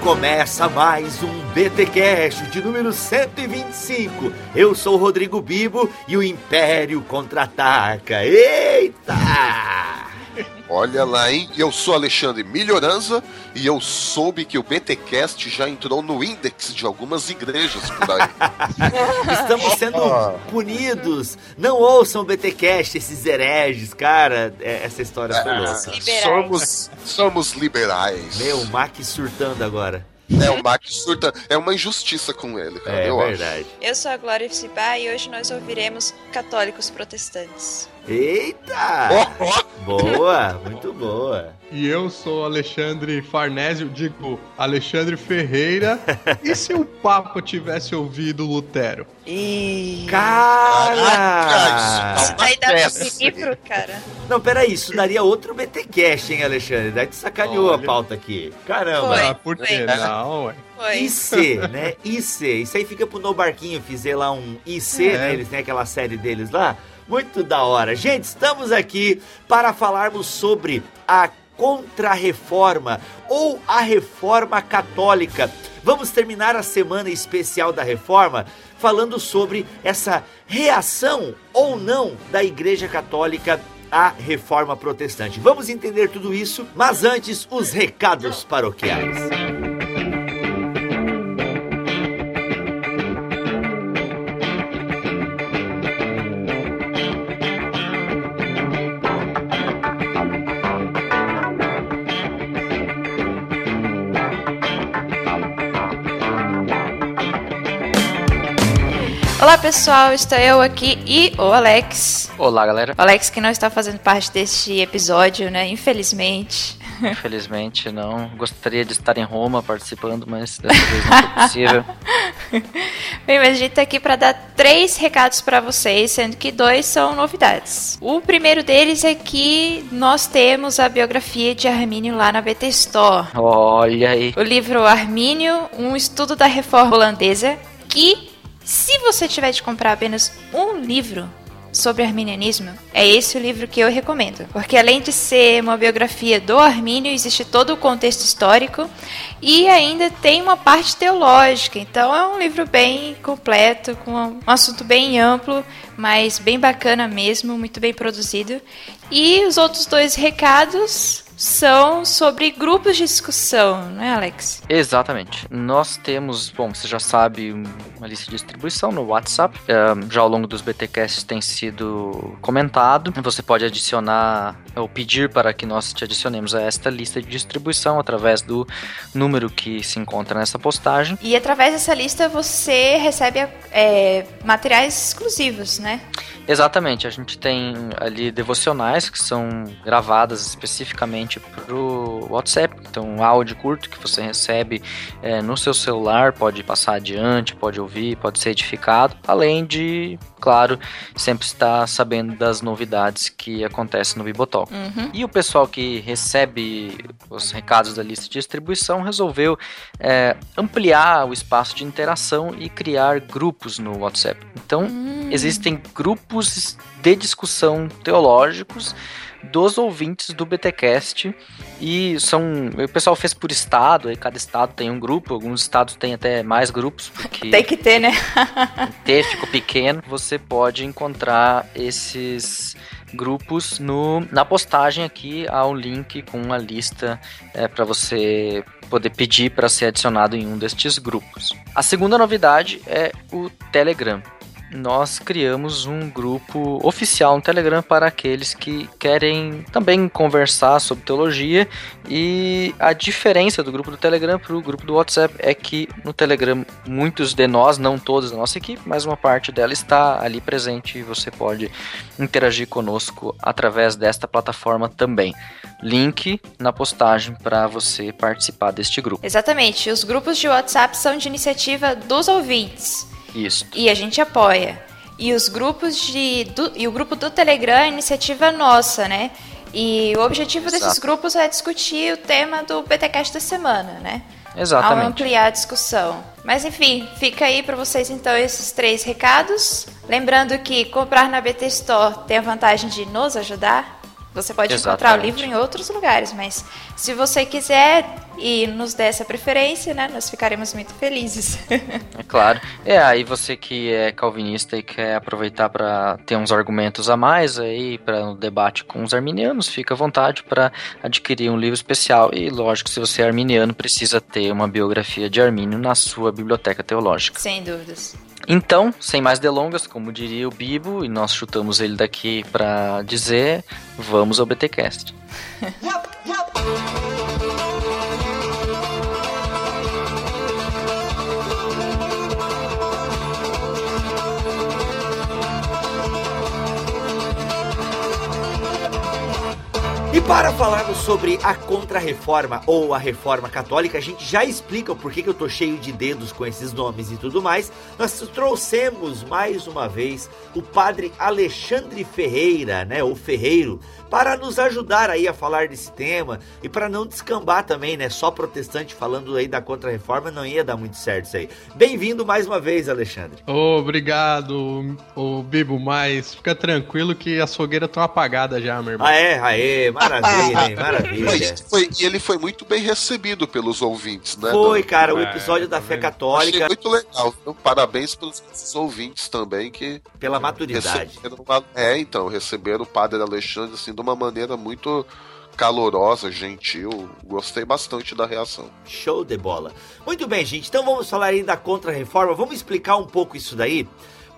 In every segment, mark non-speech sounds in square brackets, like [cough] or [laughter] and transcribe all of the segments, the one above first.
Começa mais um BTcast de número 125. Eu sou o Rodrigo Bibo e o Império contra-ataca. Eita! Olha lá, hein? Eu sou Alexandre Melhoranza e eu soube que o BTcast já entrou no índex de algumas igrejas por aí. [laughs] Estamos sendo punidos. Não ouçam o BTcast, esses hereges, cara. É, essa história foi louca. Liberais. somos, somos liberais. Meu, o Mac surtando agora. É, o Mac surta. É uma injustiça com ele, cara. É eu verdade. Eu sou a Glória Fcibá e hoje nós ouviremos católicos protestantes. Eita! [laughs] Boa, muito boa. E eu sou Alexandre Farnésio, digo Alexandre Ferreira. [laughs] e se o Papa tivesse ouvido Lutero? E. Caraca, Cara! isso Aí dá livro, cara. Não, peraí, isso daria outro BTcast, hein, Alexandre? Daí te sacaneou Olha. a pauta aqui. Caramba. Foi. ah, por que não, ué? Foi. IC, né? IC. Isso aí fica pro No Barquinho fizer lá um IC, É. né? Eles têm aquela série deles lá. Muito da hora. Gente, estamos aqui para falarmos sobre a Contra-Reforma ou a Reforma Católica. Vamos terminar a semana especial da Reforma falando sobre essa reação ou não da Igreja Católica à Reforma Protestante. Vamos entender tudo isso, mas antes os recados paroquiais. Olá pessoal, estou eu aqui e o Alex. Olá, galera. O Alex que não está fazendo parte deste episódio, né? Infelizmente. Infelizmente não gostaria de estar em Roma participando, mas dessa vez não foi possível. [laughs] Bem, mas a gente tá aqui para dar três recados para vocês, sendo que dois são novidades. O primeiro deles é que nós temos a biografia de Armínio lá na BT Store. Olha aí. O livro Armínio, um estudo da reforma holandesa, que se você tiver de comprar apenas um livro sobre arminianismo, é esse o livro que eu recomendo. Porque além de ser uma biografia do Armínio, existe todo o contexto histórico e ainda tem uma parte teológica. Então é um livro bem completo, com um assunto bem amplo, mas bem bacana mesmo, muito bem produzido. E os outros dois recados são sobre grupos de discussão, não é, Alex? Exatamente. Nós temos, bom, você já sabe, uma lista de distribuição no WhatsApp. Já ao longo dos BTcasts tem sido comentado. Você pode adicionar ou pedir para que nós te adicionemos a esta lista de distribuição através do número que se encontra nessa postagem. E através dessa lista você recebe é, materiais exclusivos, né? Exatamente, a gente tem ali devocionais que são gravadas especificamente para o WhatsApp. Então, um áudio curto que você recebe eh, no seu celular, pode passar adiante, pode ouvir, pode ser edificado, além de, claro, sempre estar sabendo das novidades que acontecem no Bibotalk. Uhum. E o pessoal que recebe os recados da lista de distribuição resolveu eh, ampliar o espaço de interação e criar grupos no WhatsApp. Então, existem grupos de discussão teológicos dos ouvintes do BTcast e são o pessoal fez por estado, aí cada estado tem um grupo, alguns estados têm até mais grupos porque Tem que ter, né? o texto ficou pequeno, você pode encontrar esses grupos no, na postagem aqui há um link com uma lista para você poder pedir para ser adicionado em um destes grupos. A segunda novidade é o Telegram. Nós criamos um grupo oficial no Telegram para aqueles que querem também conversar sobre teologia. E a diferença do grupo do Telegram para o grupo do WhatsApp é que no Telegram muitos de nós, não todos da nossa equipe, mas uma parte dela está ali presente e você pode interagir conosco através desta plataforma também. Link na postagem para você participar deste grupo. Exatamente. Os grupos de WhatsApp são de iniciativa dos ouvintes. Isso. E a gente apoia. E os grupos de. Do, e o grupo do Telegram é iniciativa nossa, né? E o objetivo Exato. desses grupos é discutir o tema do BTcast da semana, né? Ao Exatamente. ampliar a discussão. Mas enfim, fica aí para vocês então esses três recados. Lembrando que comprar na BT Store tem a vantagem de nos ajudar. Você pode encontrar o Exatamente. livro em outros lugares, mas se você quiser e nos der essa preferência, né, nós ficaremos muito felizes. [laughs] É claro. É, aí você que é calvinista e quer aproveitar para ter uns argumentos a mais aí para um debate com os arminianos, fica à vontade para adquirir um livro especial. E lógico, se você é arminiano, precisa ter uma biografia de Armínio na sua biblioteca teológica. Sem dúvidas. Então, sem mais delongas, como diria o Bibo, e nós chutamos ele daqui para dizer, vamos ao BTcast. Para falarmos sobre a Contra-Reforma ou a Reforma Católica, a gente já explica o porquê que eu tô cheio de dedos com esses nomes e tudo mais. Nós trouxemos mais uma vez o padre Alexandre Ferreira, né, ou Ferreiro, para nos ajudar aí a falar desse tema e para não descambar também, né, só protestante falando aí da Contra-Reforma não ia dar muito certo isso aí. Bem-vindo mais uma vez, Alexandre. Obrigado, ô Bibo, mas fica tranquilo que as fogueiras estão apagadas já, meu irmão. Ah é, aê, maravilha, hein, maravilha. Mas foi- e ele foi muito bem recebido pelos ouvintes, né? Foi, do- cara, o É, episódio da tá fé vendo? Achei católica muito legal. viu? Parabéns pelos ouvintes também que pela maturidade. uma- É, então, receberam o Padre Alexandre assim de uma maneira muito calorosa, gentil. Gostei bastante da reação. Show de bola. Muito bem, gente. Então vamos falar aí da contra-reforma. Vamos explicar um pouco isso daí.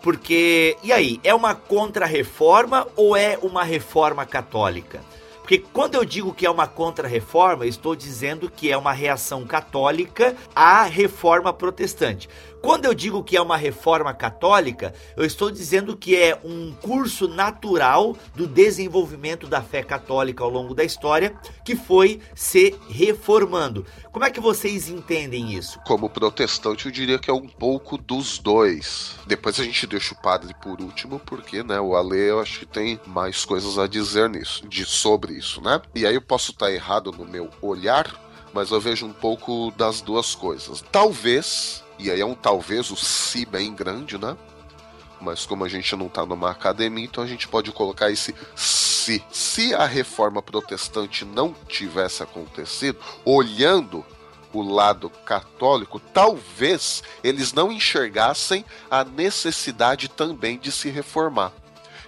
Porque, e aí, é uma contra-reforma ou é uma reforma católica? Porque quando eu digo que é uma contra-reforma, estou dizendo que é uma reação católica à reforma protestante. Quando eu digo que é uma reforma católica, eu estou dizendo que é um curso natural do desenvolvimento da fé católica ao longo da história, que foi se reformando. Como é que vocês entendem isso? Como protestante, eu diria que é um pouco dos dois. Depois a gente deixa o padre por último, porque, né, o Ale eu acho que tem mais coisas a dizer nisso, de sobre isso, né? E aí eu posso estar errado no meu olhar, mas eu vejo um pouco das duas coisas. Talvez, e aí é um talvez, o si bem grande, né? Mas como a gente não tá numa academia, então a gente pode colocar esse se. Se a reforma protestante não tivesse acontecido, olhando o lado católico, talvez eles não enxergassem a necessidade também de se reformar.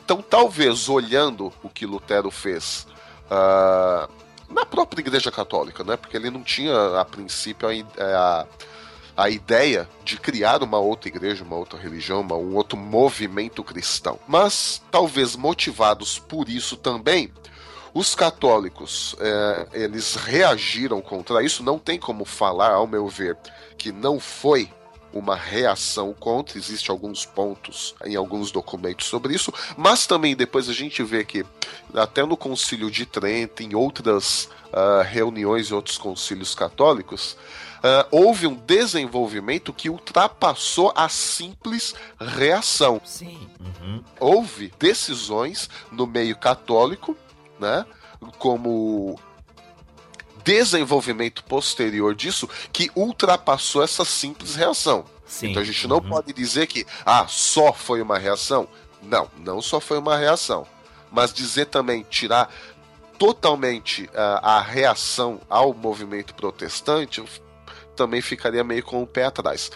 Então, talvez olhando o que Lutero fez ah, na própria Igreja Católica, né? Porque ele não tinha a princípio a, i- a, a ideia de criar uma outra igreja, uma outra religião, uma- um outro movimento cristão. Mas talvez motivados por isso também, os católicos eh, eles reagiram contra isso. Não tem como falar, ao meu ver, que não foi uma reação contra, existe alguns pontos em alguns documentos sobre isso, mas também depois a gente vê que até no Concílio de Trento, em outras ah, reuniões e outros concílios católicos, ah, houve um desenvolvimento que ultrapassou a simples reação. Sim. Uhum. Houve decisões no meio católico, né, como desenvolvimento posterior disso que ultrapassou essa simples reação. Sim. Então a gente não Uhum. pode dizer que ah, só foi uma reação. Não, não só foi uma reação. Mas dizer também, tirar totalmente ah, a reação ao movimento protestante, também ficaria meio com o pé atrás.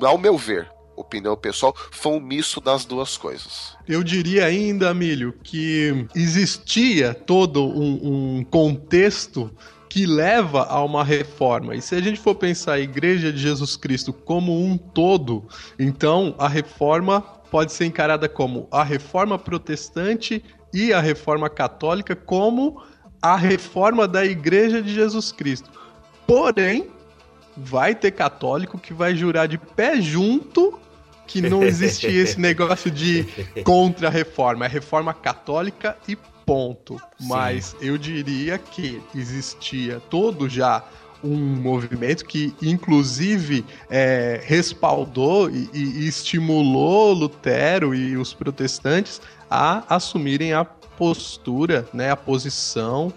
Ao meu ver, opinião pessoal, foi um misto das duas coisas. Eu diria ainda, Amílio, que existia todo um, um contexto que leva a uma reforma. E se a gente for pensar a Igreja de Jesus Cristo como um todo, então a reforma pode ser encarada como a reforma protestante e a reforma católica como a reforma da Igreja de Jesus Cristo. Porém, vai ter católico que vai jurar de pé junto que não existia [laughs] esse negócio de contra-reforma, é reforma católica e ponto. Sim. Mas eu diria que existia todo já um movimento que, inclusive, é, respaldou e, e, estimulou Lutero e os protestantes a assumirem a postura, né, a posição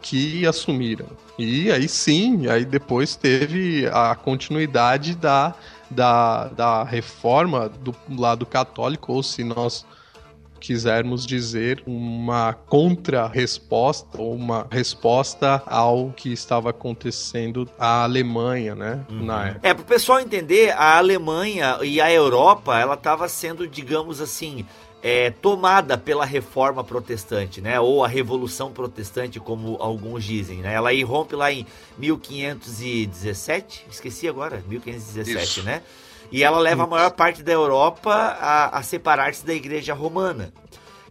que assumiram. E aí sim, aí depois teve a continuidade da, da, da reforma do lado católico, ou se nós quisermos dizer uma contra-resposta ou uma resposta ao que estava acontecendo à Alemanha, né, uhum. na época. É, para o pessoal entender, a Alemanha e a Europa, ela estava sendo, digamos assim, é, tomada pela reforma protestante, né? Ou a revolução protestante, como alguns dizem, né? Ela irrompe lá em 1517, esqueci agora, 1517, Isso. né? E ela leva a maior parte da Europa a, a separar-se da Igreja Romana.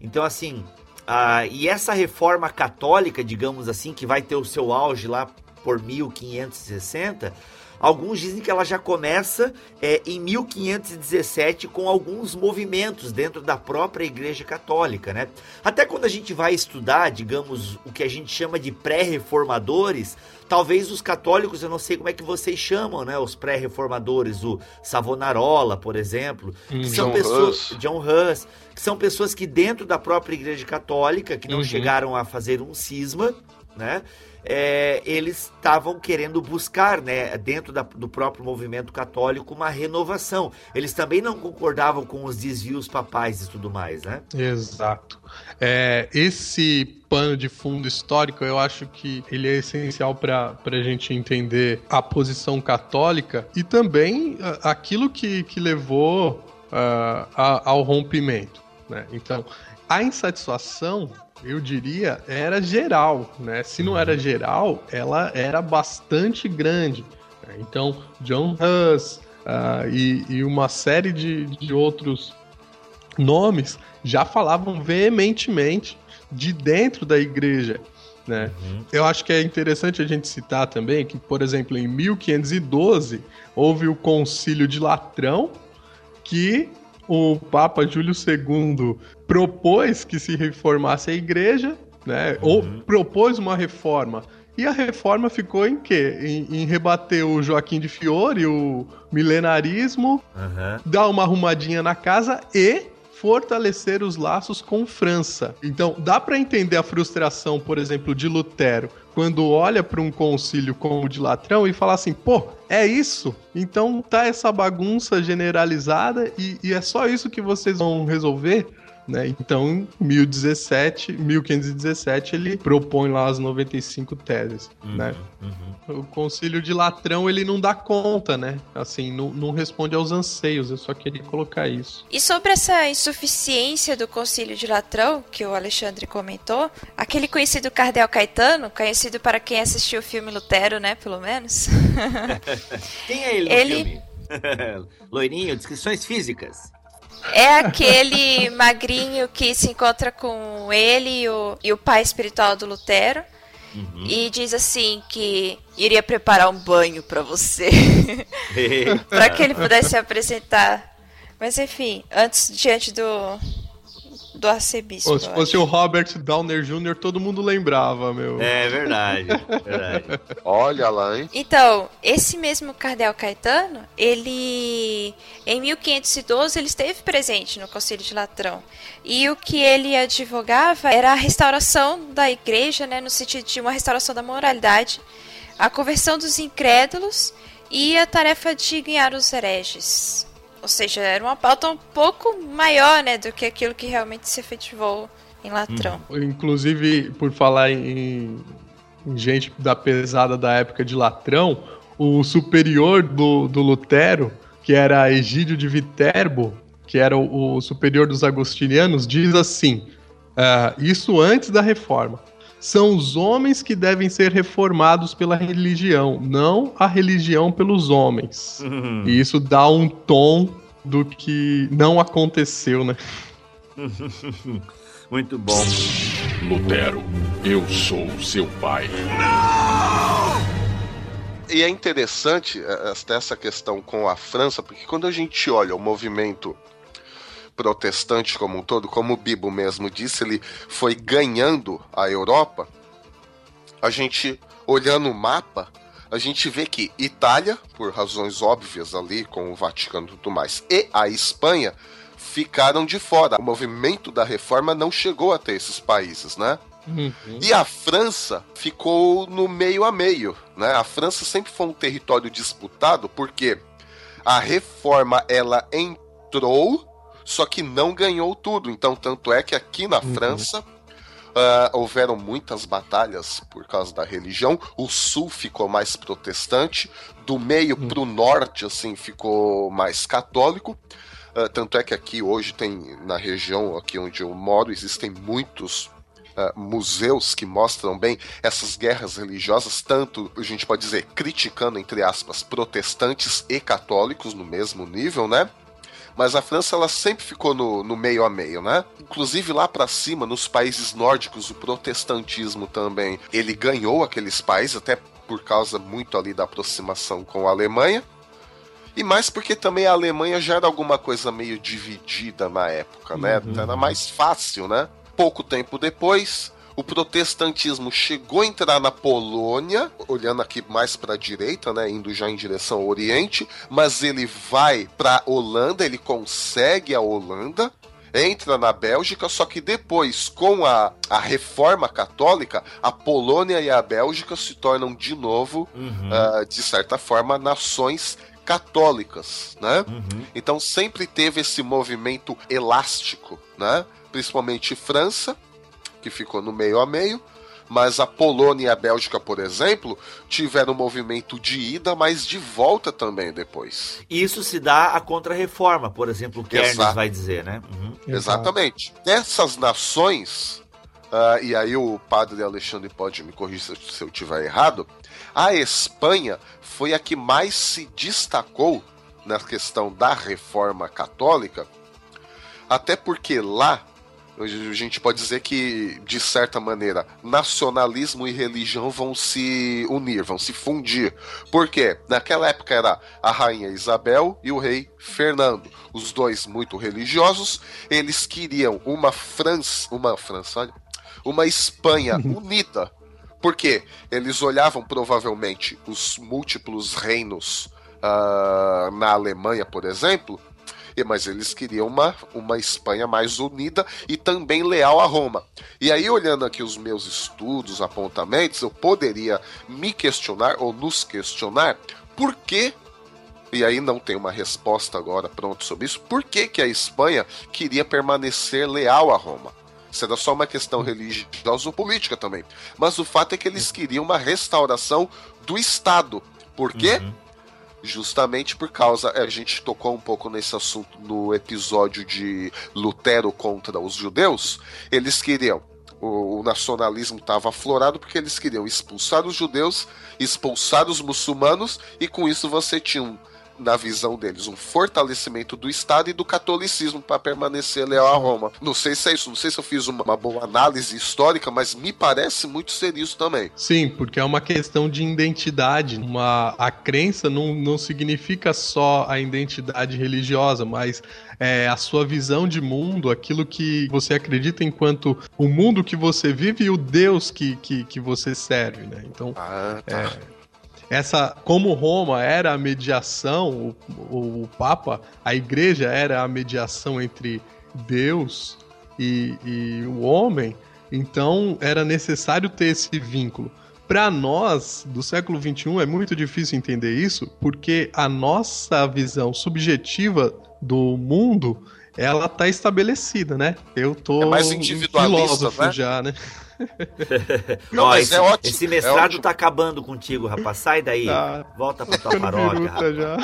Então, assim, a, e essa reforma católica, digamos assim, que vai ter o seu auge lá por 1560 Alguns dizem que ela já começa é, em 1517 com alguns movimentos dentro da própria Igreja Católica, né? Até quando a gente vai estudar, digamos, o que a gente chama de pré-reformadores, talvez os católicos, eu não sei como é que vocês chamam, né? Os pré-reformadores, o Savonarola, por exemplo, que hum, são John pessoas, Hus. John Hus, que são pessoas que dentro da própria Igreja Católica, que não uhum. chegaram a fazer um cisma, né? É, eles estavam querendo buscar, né, dentro da, do próprio movimento católico, uma renovação. Eles também não concordavam com os desvios papais e tudo mais, né? Exato. É, esse pano de fundo histórico, eu acho que ele é essencial para a gente entender a posição católica e também aquilo que, que levou uh, a, ao rompimento. Né? Então, a insatisfação eu diria, era geral, né? Se não era geral, ela era bastante grande. Né? Então, John Hus uh, e, e, uma série de, de outros nomes já falavam veementemente de dentro da igreja. Né? Uhum. Eu acho que é interessante a gente citar também que, por exemplo, em 1512 houve o Concílio de Latrão, que o Papa Júlio II propôs que se reformasse a igreja, né? Uhum. Ou propôs uma reforma. E a reforma ficou em quê? Em, em rebater o Joaquim de Fiore, o milenarismo, uhum. dar uma arrumadinha na casa e fortalecer os laços com França. Então, dá para entender a frustração, por exemplo, de Lutero, quando olha para um concílio como o de Latrão e fala assim: pô, é isso? Então tá essa bagunça generalizada e, e é só isso que vocês vão resolver? Né? Então, em 1017, 1517, ele propõe lá as 95 teses, uhum, né? Uhum. O concílio de Latrão, ele não dá conta, né? Assim, não, não responde aos anseios, eu só queria colocar isso. E sobre essa insuficiência do concílio de Latrão, que o Alexandre comentou, aquele conhecido Cardel Caetano, conhecido para quem assistiu o filme Lutero, né, pelo menos. [laughs] quem é ele no ele... filme? [laughs] Loirinho, descrições físicas. É aquele magrinho que se encontra com ele e o, e o pai espiritual do Lutero. Uhum. E diz assim que iria preparar um banho para você. [laughs] para que ele pudesse se apresentar. Mas enfim, antes, diante do, do arcebispo. Pô, se fosse o Robert Downer Jr., todo mundo lembrava, meu. É verdade, verdade. [laughs] Olha lá, hein? Então, esse mesmo Cardel Caetano, ele em 1512 ele esteve presente no Conselho de Latrão. E o que ele advogava era a restauração da igreja, né, no sentido de uma restauração da moralidade, a conversão dos incrédulos e a tarefa de ganhar os hereges. Ou seja, era uma pauta um pouco maior, né, do que aquilo que realmente se efetivou em Latrão. Hum. Inclusive, por falar em, em, gente da pesada da época de Latrão, o superior do, do Lutero, que era Egídio de Viterbo, que era o, o superior dos agostinianos, diz assim: uh, isso antes da reforma. São os homens que devem ser reformados pela religião, não a religião pelos homens. Uhum. E isso dá um tom do que não aconteceu, né? [laughs] Muito bom. Lutero, eu sou seu pai. E é interessante é, essa questão com a França, porque quando a gente olha o movimento protestante como um todo, como o Bibo mesmo disse, ele foi ganhando a Europa. A gente, olhando o mapa, a gente vê que Itália, por razões óbvias ali com o Vaticano e tudo mais, e a Espanha ficaram de fora. O movimento da reforma não chegou até esses países, né? Uhum. E a França ficou no meio a meio, né? A França sempre foi um território disputado porque a reforma ela entrou, só que não ganhou tudo. Então, tanto é que aqui na uhum. França Uh, houveram muitas batalhas por causa da religião. O sul ficou mais protestante, do meio uhum. para o norte, assim, ficou mais católico. Uh, tanto é que aqui hoje tem, na região aqui onde eu moro, existem muitos uh, museus que mostram bem essas guerras religiosas, tanto a gente pode dizer criticando, entre aspas, protestantes e católicos no mesmo nível, né? Mas a França ela sempre ficou no, no meio a meio, né? Inclusive lá para cima, nos países nórdicos, o protestantismo também ele ganhou aqueles países, até por causa muito ali da aproximação com a Alemanha. E mais porque também a Alemanha já era alguma coisa meio dividida na época, né? Uhum. Era mais fácil, né? pouco tempo depois, o protestantismo chegou a entrar na Polônia, olhando aqui mais para a direita, né, indo já em direção ao Oriente, mas ele vai para Holanda, ele consegue a Holanda, entra na Bélgica, só que depois, com a, a reforma católica, a Polônia e a Bélgica se tornam de novo, uhum. uh, de certa forma, nações católicas, né? Uhum. Então sempre teve esse movimento elástico, né? principalmente França, que ficou no meio a meio, mas a Polônia e a Bélgica, por exemplo, tiveram um movimento de ida, mas de volta também depois. Isso se dá à contra-reforma, por exemplo, o Kernes vai dizer, né? Uhum. Exatamente. Essas nações, uh, e aí o padre Alexandre pode me corrigir se eu estiver errado, a Espanha foi a que mais se destacou na questão da reforma católica, até porque lá a gente pode dizer que, de certa maneira, nacionalismo e religião vão se unir, vão se fundir. Por quê? Naquela época era a rainha Isabel e o rei Fernando, os dois muito religiosos. Eles queriam uma França, uma França, olha, uma Espanha [laughs] unida. Porque eles olhavam provavelmente os múltiplos reinos uh, na Alemanha, por exemplo, mas eles queriam uma, uma Espanha mais unida e também leal a Roma. E aí, olhando aqui os meus estudos, apontamentos, eu poderia me questionar ou nos questionar por que e aí não tem uma resposta agora pronto sobre isso. Por que, que a Espanha queria permanecer leal a Roma? Era só uma questão religiosa ou política também. Mas o fato é que eles queriam uma restauração do Estado. Por quê? Uhum justamente por causa. A gente tocou um pouco nesse assunto no episódio de Lutero contra os judeus. Eles queriam. O, o nacionalismo estava aflorado porque eles queriam expulsar os judeus, expulsar os muçulmanos, e com isso você tinha um na visão deles, um fortalecimento do Estado e do catolicismo para permanecer leal a Roma. Não sei se é isso, não sei se eu fiz uma, uma, boa análise histórica, mas me parece muito ser isso também. Sim, porque é uma questão de identidade. Uma, a crença não, não significa só a identidade religiosa, mas é, a sua visão de mundo, aquilo que você acredita enquanto o mundo que você vive e o Deus que, que, que você serve, né? Então, ah, tá. é, essa como Roma era a mediação, o, o Papa, a igreja era a mediação entre Deus e, e o homem, então era necessário ter esse vínculo. Para nós, do século XXI, é muito difícil entender isso, porque a nossa visão subjetiva do mundo, ela tá estabelecida, né? Eu tô é mais individualista, filósofo né? já, né? Não, Ó, esse, é ótimo, esse mestrado é tá acabando contigo, rapaz. Sai daí. Tá. Volta pra tua paróquia, rapaz. Já.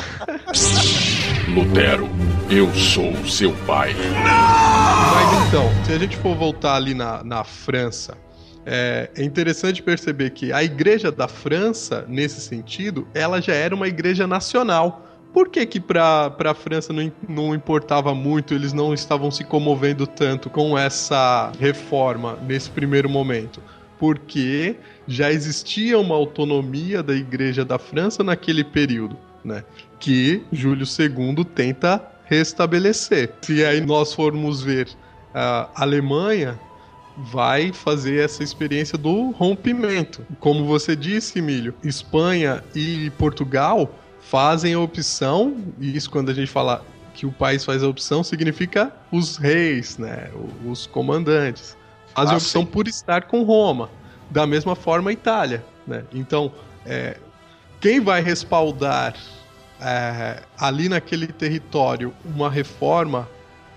Lutero, eu sou seu pai. Mas então, se a gente for voltar ali na, na França, é, é, interessante perceber que a igreja da França, nesse sentido, ela já era uma igreja nacional. Por que que para a França não, não importava muito, eles não estavam se comovendo tanto com essa reforma nesse primeiro momento? Porque já existia uma autonomia da Igreja da França naquele período, né? Que Júlio II tenta restabelecer. Se aí nós formos ver a Alemanha, vai fazer essa experiência do rompimento. Como você disse, Emílio, Espanha e Portugal fazem a opção, e isso quando a gente fala que o país faz a opção significa os reis, né, os comandantes. Fazem ah, a opção sim. por estar com Roma. Da mesma forma a Itália, né? Então, é, quem vai respaldar é, ali naquele território uma reforma,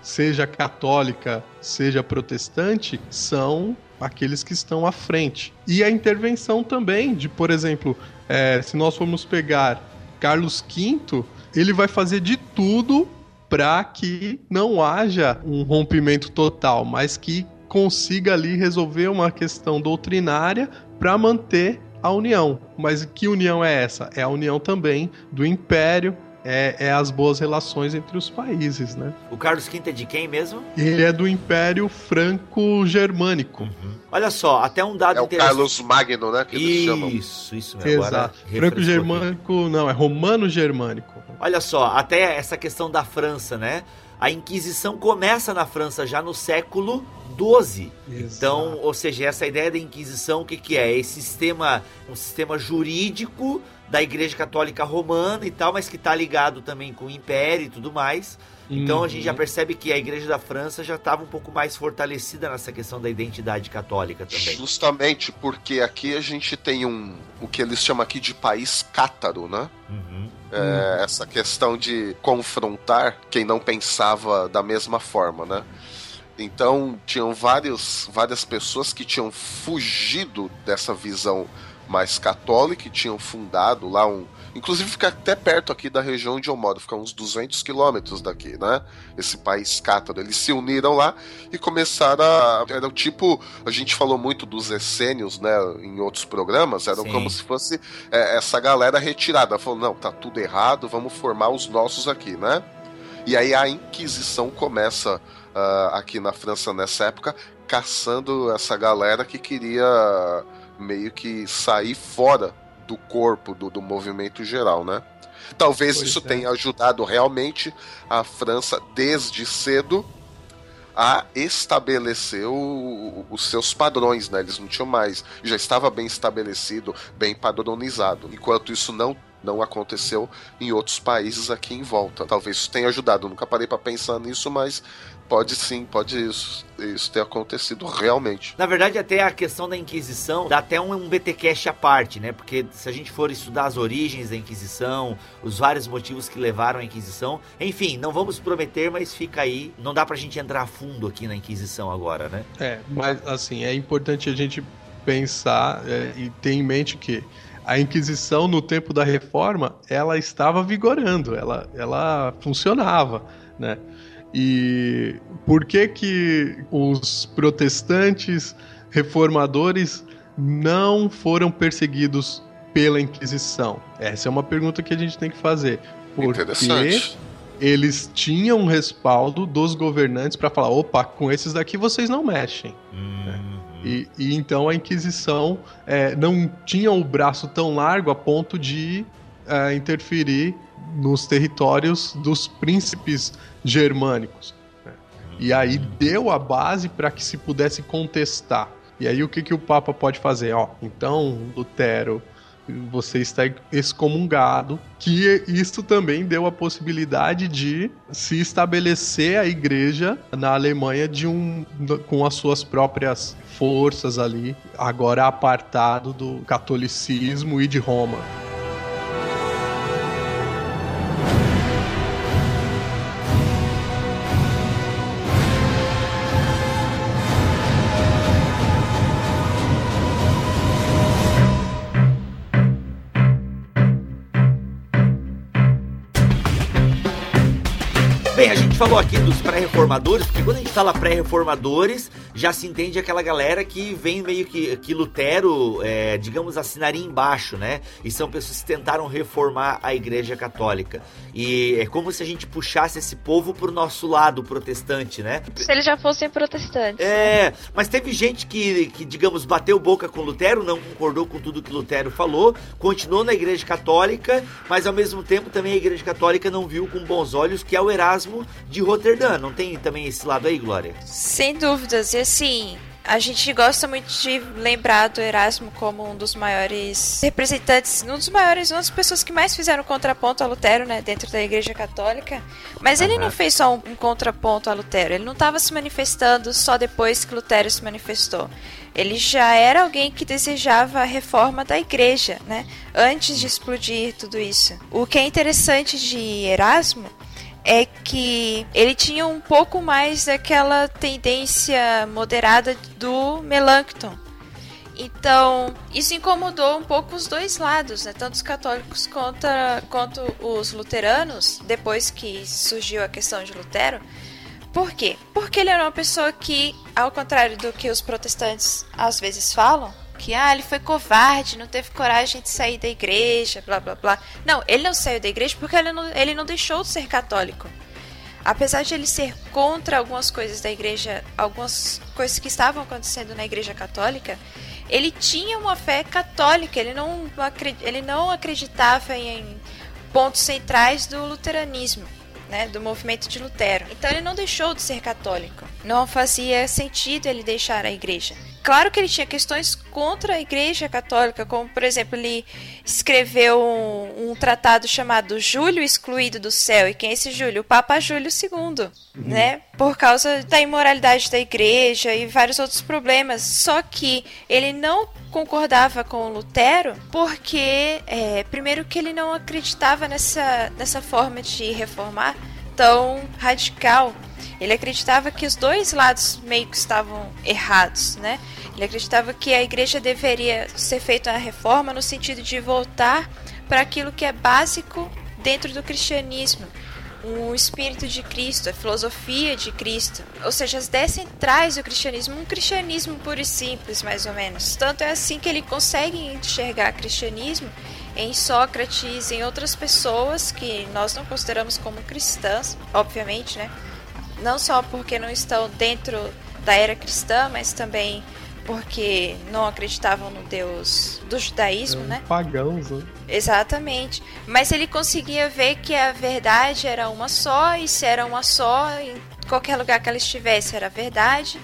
seja católica, seja protestante, são aqueles que estão à frente. E a intervenção também de, por exemplo, é, se nós formos pegar Carlos V, ele vai fazer de tudo para que não haja um rompimento total, mas que consiga ali resolver uma questão doutrinária para manter a união. Mas que união é essa? É a união também do império, é, é, as boas relações entre os países, né? O Carlos V é de quem mesmo? Ele é do Império Franco-Germânico. Uhum. Olha só, até um dado é o Carlos Magno, né? Que eles chamam. Isso, isso mesmo. Exato. Franco-Germânico, não, é Romano-Germânico. Olha só, até essa questão da França, né? A Inquisição começa na França já no século 12. Então, ou seja, essa ideia da Inquisição, o que, que é? Esse sistema, um sistema jurídico da Igreja Católica Romana e tal, mas que está ligado também com o Império e tudo mais. Então uhum. a gente já uhum. percebe que a Igreja da França já estava um pouco mais fortalecida nessa questão da identidade católica também. Justamente porque aqui a gente tem um o que eles chamam aqui de país cátaro, né? Uhum. É, uhum. Essa questão de confrontar quem não pensava da mesma forma, né? Então, tinham vários, várias pessoas que tinham fugido dessa visão mais católica e tinham fundado lá um. Inclusive fica até perto aqui da região onde eu moro, fica uns 200 quilômetros daqui, né? Esse país cátaro. Eles se uniram lá e começaram a. Era o tipo. A gente falou muito dos essênios, né? Em outros programas, eram Sim. como se fosse é, essa galera retirada. Falou, não, tá tudo errado, vamos formar os nossos aqui, né? E aí a Inquisição começa uh, aqui na França nessa época, caçando essa galera que queria meio que sair fora do corpo do, do movimento geral, né? Talvez pois isso é. tenha ajudado realmente a França desde cedo a estabelecer o, os seus padrões, né? Eles não tinham mais, já estava bem estabelecido, bem padronizado. Enquanto isso não não aconteceu em outros países aqui em volta. Talvez isso tenha ajudado. Eu nunca parei para pensar nisso, mas Pode sim, pode isso, isso ter acontecido realmente. Na verdade, até a questão da Inquisição dá até um, um BTcast à parte, né? Porque se a gente for estudar as origens da Inquisição, os vários motivos que levaram à Inquisição, enfim, não vamos prometer, mas fica aí. Não dá pra gente entrar a fundo aqui na Inquisição agora, né? É, mas assim, é importante a gente pensar é, e ter em mente que a Inquisição, no tempo da Reforma, ela estava vigorando, ela, ela funcionava, né? E por que que os protestantes reformadores não foram perseguidos pela Inquisição? Essa é uma pergunta que a gente tem que fazer. Porque eles tinham respaldo dos governantes para falar: opa, com esses daqui vocês não mexem. Uhum. E, e, então a Inquisição é, não tinha o braço tão largo a ponto de é, interferir nos territórios dos príncipes germânicos. Né? E aí deu a base para que se pudesse contestar. E aí o que, que o Papa pode fazer? Ó, então, Lutero, você está excomungado, que isso também deu a possibilidade de se estabelecer a igreja na Alemanha de um com as suas próprias forças ali, agora apartado do catolicismo e de Roma. Gente falou aqui dos pré-reformadores, porque quando a gente fala pré-reformadores, já se entende aquela galera que vem meio que, que Lutero, é, digamos, assinaria embaixo, né? E são pessoas que tentaram reformar a Igreja Católica. E é como se a gente puxasse esse povo pro nosso lado protestante, né? Se eles já fossem protestantes. É, mas teve gente que, que, digamos, bateu boca com Lutero, não concordou com tudo que Lutero falou, continuou na Igreja Católica, mas ao mesmo tempo também a Igreja Católica não viu com bons olhos que é o Erasmo de Roterdã. Não tem também esse lado aí, Glória? Sem dúvidas. E assim, a gente gosta muito de lembrar do Erasmo como um dos maiores representantes, um dos maiores, uma das pessoas que mais fizeram contraponto a Lutero, né, dentro da Igreja Católica. Mas ele não fez só um, um contraponto a Lutero, ele não estava se manifestando só depois que Lutero se manifestou. Ele já era alguém que desejava a reforma da igreja, né? Antes de explodir tudo isso. O que é interessante de Erasmo é que ele tinha um pouco mais daquela tendência moderada do Melanchthon. Então, isso incomodou um pouco os dois lados, né? tanto os católicos quanto, quanto os luteranos, depois que surgiu a questão de Lutero. Por quê? Porque ele era uma pessoa que, ao contrário do que os protestantes às vezes falam, que ah, ele foi covarde, não teve coragem de sair da igreja, blá blá blá. Não, ele não saiu da igreja porque ele não, ele não deixou de ser católico. Apesar de ele ser contra algumas coisas da igreja, algumas coisas que estavam acontecendo na igreja católica, ele tinha uma fé católica, ele não, ele não acreditava em pontos centrais do luteranismo né, do movimento de Lutero. Então ele não deixou de ser católico. Não fazia sentido ele deixar a igreja. Claro que ele tinha questões contra a Igreja Católica, como por exemplo ele escreveu um, um, tratado chamado Júlio excluído do céu e quem é esse Júlio? O Papa Júlio II, uhum. né? Por causa da imoralidade da Igreja e vários outros problemas. Só que ele não concordava com o Lutero porque é, primeiro que ele não acreditava nessa nessa forma de reformar tão radical. Ele acreditava que os dois lados meio que estavam errados, né? Ele acreditava que a igreja deveria ser feita uma reforma no sentido de voltar para aquilo que é básico dentro do cristianismo, o espírito de Cristo, a filosofia de Cristo, ou seja, as dez centrais do cristianismo, um cristianismo puro e simples, mais ou menos. Tanto é assim que ele consegue enxergar cristianismo em Sócrates, em outras pessoas que nós não consideramos como cristãs, obviamente, né? Não só porque não estão dentro da era cristã, mas também porque não acreditavam no Deus do judaísmo, é, né? Pagãos, né? Exatamente. Mas ele conseguia ver que a verdade era uma só, e se era uma só, em qualquer lugar que ela estivesse era verdade.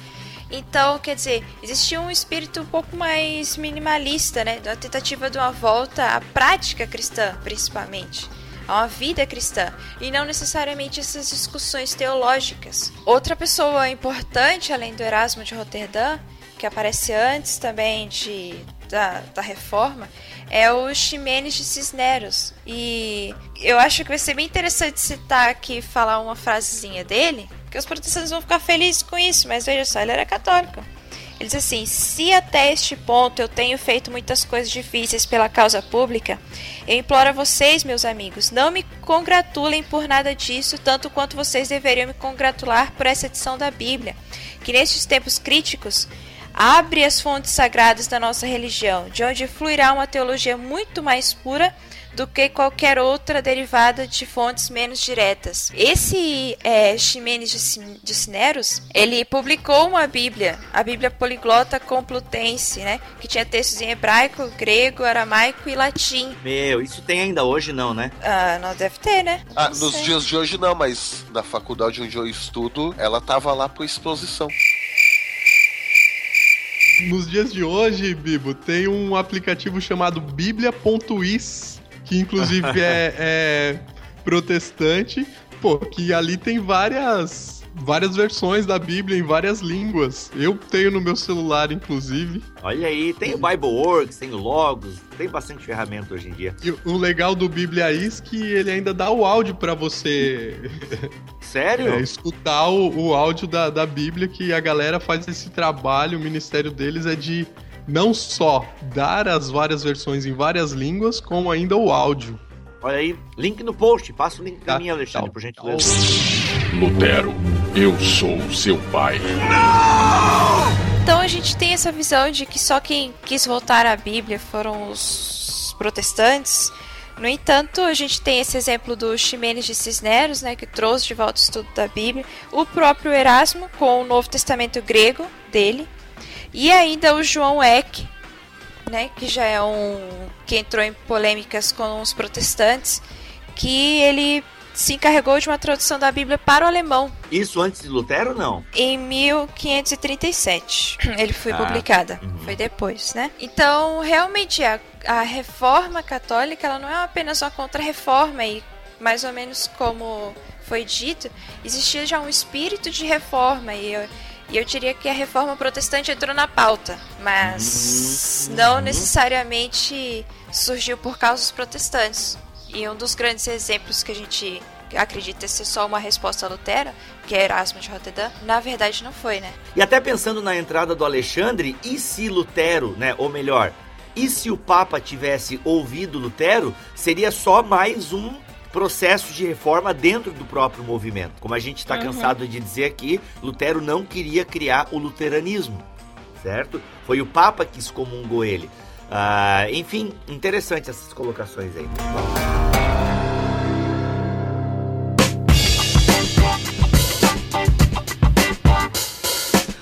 Então, quer dizer, existia um espírito um pouco mais minimalista, né? Da tentativa de uma volta à prática cristã, principalmente. A uma vida cristã. E não necessariamente essas discussões teológicas. Outra pessoa importante, além do Erasmo de Roterdã, que aparece antes também de, da, da reforma, é o Ximenes de Cisneros. E eu acho que vai ser bem interessante citar aqui falar uma frasezinha dele, que os protestantes vão ficar felizes com isso, mas veja só, ele era católico. Ele diz assim: se até este ponto eu tenho feito muitas coisas difíceis pela causa pública, eu imploro a vocês, meus amigos, não me congratulem por nada disso, tanto quanto vocês deveriam me congratular por essa edição da Bíblia, que nestes tempos críticos abre as fontes sagradas da nossa religião, de onde fluirá uma teologia muito mais pura do que qualquer outra derivada de fontes menos diretas. Esse é, Ximenes de Cineros, ele publicou uma Bíblia, a Bíblia Poliglota Complutense, né, que tinha textos em hebraico, grego, aramaico e latim. Meu, isso tem ainda hoje não, né? Ah, não deve ter, né? Ah, nos sei. dias de hoje não, mas na faculdade onde eu estudo, ela tava lá por exposição nos dias de hoje, Bibo, tem um aplicativo chamado Bíblia.is, que inclusive é, [laughs] é protestante, pô, que ali tem várias várias versões da Bíblia em várias línguas. Eu tenho no meu celular, inclusive. Olha aí, tem o Bibleworks, tem o Logos, tem bastante ferramenta hoje em dia. E o legal do Bíblia é que ele ainda dá o áudio para você. Sério? É, escutar o, o áudio da, da Bíblia, que a galera faz esse trabalho, o ministério deles é de não só dar as várias versões em várias línguas, como ainda o áudio. Olha aí, link no post. Passa o link pra tá, mim, Alexandre, tá. por gentileza. Lutero, eu sou seu pai. Então a gente tem essa visão de que só quem quis voltar à Bíblia foram os protestantes. No entanto, a gente tem esse exemplo do Ximenes de Cisneros, né, que trouxe de volta o estudo da Bíblia, o próprio Erasmo com o Novo Testamento grego dele, e ainda o João Eck, né, que já é um que entrou em polêmicas com os protestantes, que ele se encarregou de uma tradução da Bíblia para o alemão. Isso antes de Lutero, não? Em 1537. [clears throat] Ele foi Ah, publicada. uhum. Foi depois, né? Então, realmente, a, a reforma católica ela não é apenas uma contra-reforma e mais ou menos como foi dito, existia já um espírito de reforma e e eu diria que a reforma protestante entrou na pauta, mas Uhum. não necessariamente surgiu por causa dos protestantes. E um dos grandes exemplos que a gente acredita ser só uma resposta a Lutero, que é Erasmo de Rotterdam, na verdade não foi, né? E até pensando na entrada do Alexandre, e se Lutero, né, ou melhor, e se o Papa tivesse ouvido Lutero, seria só mais um processo de reforma dentro do próprio movimento. Como a gente está Uhum. cansado de dizer aqui, Lutero não queria criar o luteranismo, certo? Foi o Papa que excomungou ele. Ah, enfim, interessante essas colocações aí.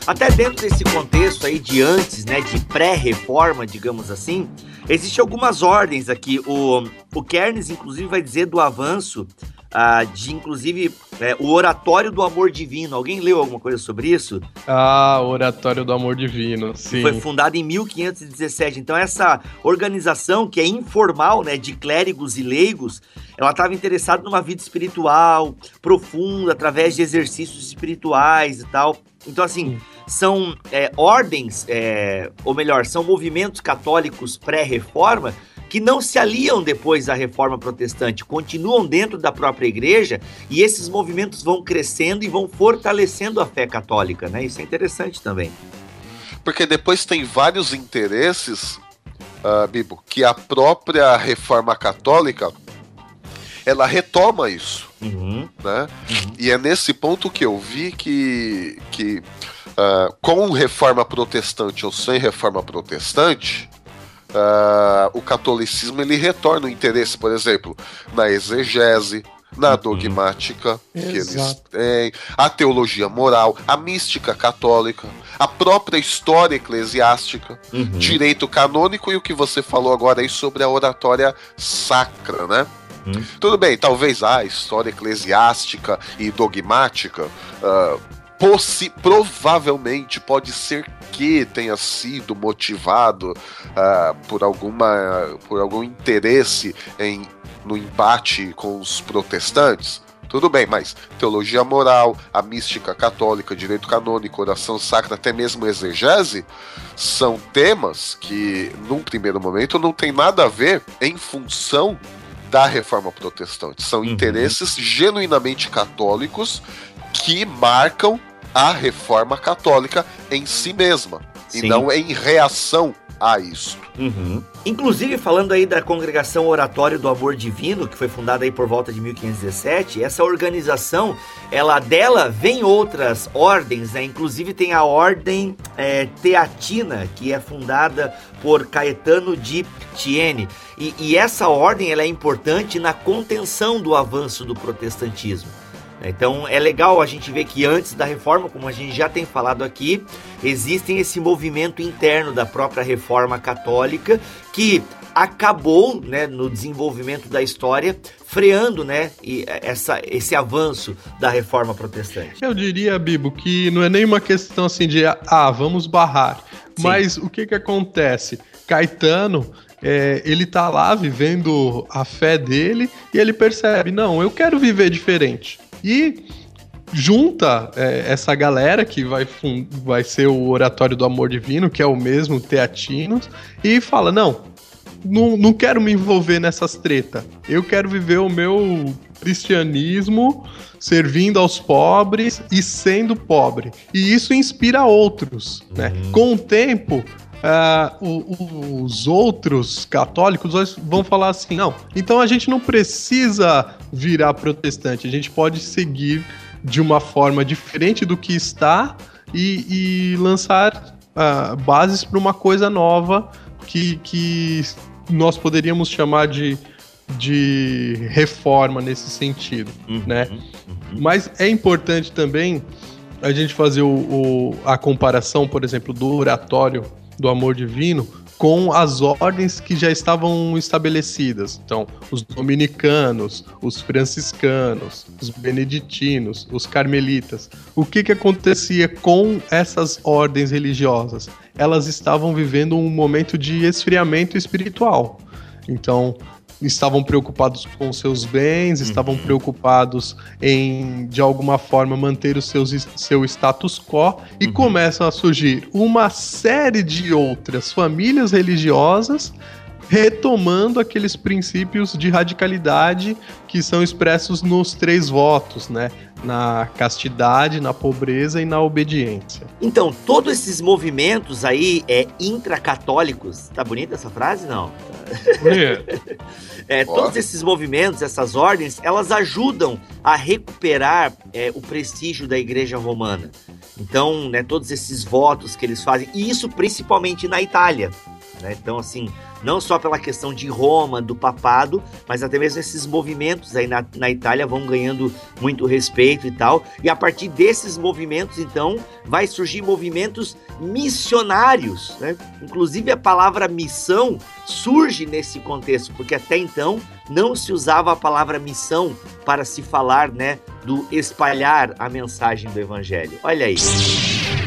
Até dentro desse contexto aí de antes, né, de pré-reforma, digamos assim, existem algumas ordens aqui. O, o Kernes, inclusive, vai dizer do avanço ah, de, inclusive, é, o oratório do amor divino. Alguém leu alguma coisa sobre isso? Ah, Oratório do Amor Divino, sim. Foi fundada em 1517. Então essa organização que é informal, né, de clérigos e leigos, ela estava interessada numa vida espiritual profunda através de exercícios espirituais e tal. Então assim Sim. são é, ordens, é, ou melhor, são movimentos católicos pré-reforma que não se aliam depois à reforma protestante, continuam dentro da própria igreja e esses movimentos vão crescendo e vão fortalecendo a fé católica, né? Isso é interessante também. Porque depois tem vários interesses, ah, Bibo, que a própria reforma católica ela retoma isso, Uhum. né? E é nesse ponto que eu vi que, que ah, com reforma protestante ou sem reforma protestante, ah, o catolicismo ele retorna o interesse, por exemplo, na exegese, na dogmática que eles Exato. têm, a teologia moral, a mística católica, a própria história eclesiástica, Uhum. direito canônico e o que você falou agora aí sobre a oratória sacra, né? Uhum. Tudo bem, talvez a história eclesiástica e dogmática ah, possi- provavelmente pode ser que tenha sido motivado ah, por alguma por algum interesse em no embate com os protestantes. Tudo bem, mas teologia moral, a mística católica, direito canônico, oração sacra, até mesmo exegese, são temas que, num primeiro momento, não tem nada a ver em função da reforma protestante. São Uhum. interesses genuinamente católicos que marcam a reforma católica em si mesma Sim. e não em reação a isso. Uhum. Inclusive, falando aí da congregação Oratório do Amor Divino, que foi fundada aí por volta de 1517, essa organização, ela dela vem outras ordens, né? Inclusive tem a ordem é, Teatina, que é fundada por Caetano de Tiene. E, e essa ordem ela é importante na contenção do avanço do protestantismo. Então é legal a gente ver que antes da reforma, como a gente já tem falado aqui, existem esse movimento interno da própria reforma católica que acabou, né, no desenvolvimento da história, freando, né, e essa, esse avanço da reforma protestante. Eu diria, Bibo, que não é nenhuma questão assim de, ah, vamos barrar. Sim. Mas o que que acontece? Caetano, é, ele tá lá vivendo a fé dele e ele percebe, não, eu quero viver diferente. E junta é, essa galera que vai, vai ser o Oratório do Amor Divino, que é o mesmo Teatinos, e fala, não, não, não quero me envolver nessas treta. Eu quero viver o meu cristianismo servindo aos pobres e sendo pobre. E isso inspira outros, né? Com o tempo, o- os outros católicos vão falar assim, não, então a gente não precisa virar protestante, a gente pode seguir de uma forma diferente do que está e, e lançar ah, bases para uma coisa nova que, que nós poderíamos chamar de, de reforma nesse sentido, né? Mas é importante também a gente fazer o, o- a comparação, por exemplo, do oratório do amor divino com as ordens que já estavam estabelecidas. Então, os dominicanos, os franciscanos, os beneditinos, os carmelitas. O que, que acontecia com essas ordens religiosas? Elas estavam vivendo um momento de esfriamento espiritual. Então, estavam preocupados com seus bens, estavam uhum. preocupados em, de alguma forma, manter o seus, seu status quo, e uhum. começam a surgir uma série de outras famílias religiosas retomando aqueles princípios de radicalidade que são expressos nos três votos, né? Na castidade, na pobreza e na obediência. Então, todos esses movimentos aí é intracatólicos. Tá bonita essa frase, não? [laughs] é, todos esses movimentos, essas ordens, elas ajudam a recuperar é, o prestígio da Igreja Romana. Então, né, todos esses votos que eles fazem, e isso principalmente na Itália. Né? Então, assim, não só pela questão de Roma, do papado, mas até mesmo esses movimentos aí na, na Itália vão ganhando muito respeito e tal. E a partir desses movimentos, então, vai surgir movimentos missionários, né? Inclusive a palavra missão surge nesse contexto, porque até então não se usava a palavra missão para se falar, né, do espalhar a mensagem do evangelho. Olha aí.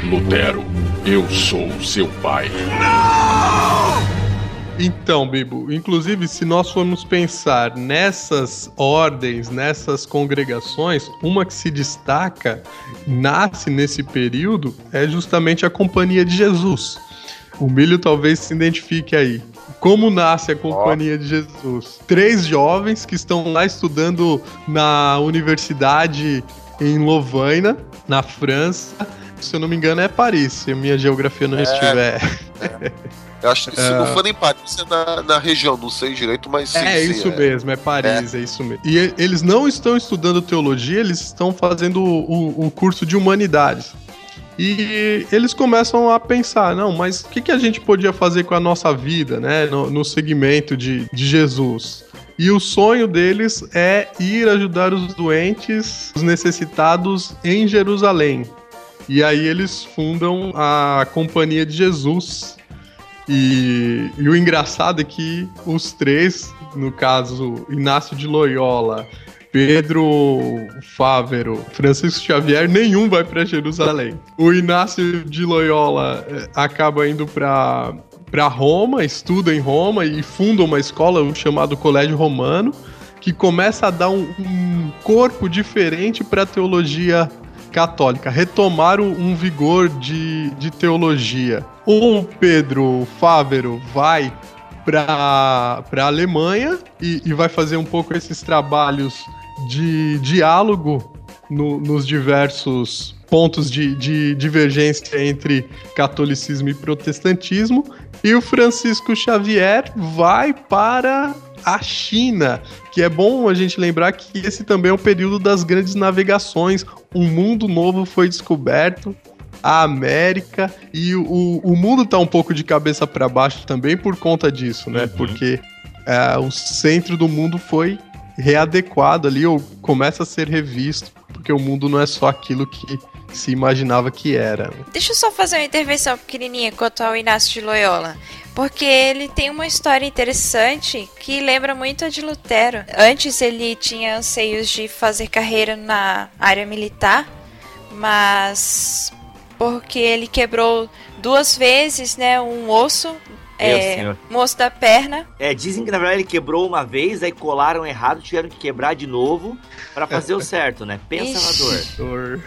Lutero, eu sou seu pai. Não! Então, Bibo, inclusive, se nós formos pensar nessas ordens, nessas congregações, uma que se destaca, nasce nesse período, é justamente a Companhia de Jesus. O Milho talvez se identifique aí. Como nasce a Companhia de Jesus? Três jovens que estão lá estudando na universidade em Lovaina, na França. Se eu não me engano, é Paris, se a minha geografia não é, estiver. É. Eu acho que se não for nem Paris, é na, na região, não sei direito, mas sim, É isso é. mesmo, é Paris, é. é. isso mesmo. E eles não estão estudando teologia, eles estão fazendo o, o curso de humanidades. E eles começam a pensar, não, mas o que, que a gente podia fazer com a nossa vida, né, no, no segmento de, de Jesus? E o sonho deles é ir ajudar os doentes, os necessitados em Jerusalém. E aí eles fundam a Companhia de Jesus, e, e, o engraçado é que os três, no caso Inácio de Loyola, Pedro Fávero, Francisco Xavier, nenhum vai para Jerusalém. O Inácio de Loyola eh, acaba indo para para Roma, estuda em Roma e funda uma escola chamada Colégio Romano, que começa a dar um, um corpo diferente para a teologia católica, retomar um vigor de, de teologia. O Pedro Fávero vai para a Alemanha e, e, vai fazer um pouco esses trabalhos de diálogo no, nos diversos pontos de, de divergência entre catolicismo e protestantismo. E o Francisco Xavier vai para a China, que é bom a gente lembrar que esse também é o período das grandes navegações. Um mundo novo foi descoberto, a América e o, o mundo tá um pouco de cabeça para baixo também por conta disso, né? Uhum. Porque é, o centro do mundo foi readequado ali, ou começa a ser revisto, porque o mundo não é só aquilo que se imaginava que era. Deixa eu só fazer uma intervenção pequenininha quanto ao Inácio de Loyola. Porque ele tem uma história interessante que lembra muito a de Lutero. Antes ele tinha anseios de fazer carreira na área militar, mas porque ele quebrou duas vezes, né, um osso é, moço da perna. É, dizem que na verdade ele quebrou uma vez, aí colaram errado, tiveram que quebrar de novo para fazer o [laughs] certo, né? Pensa na dor.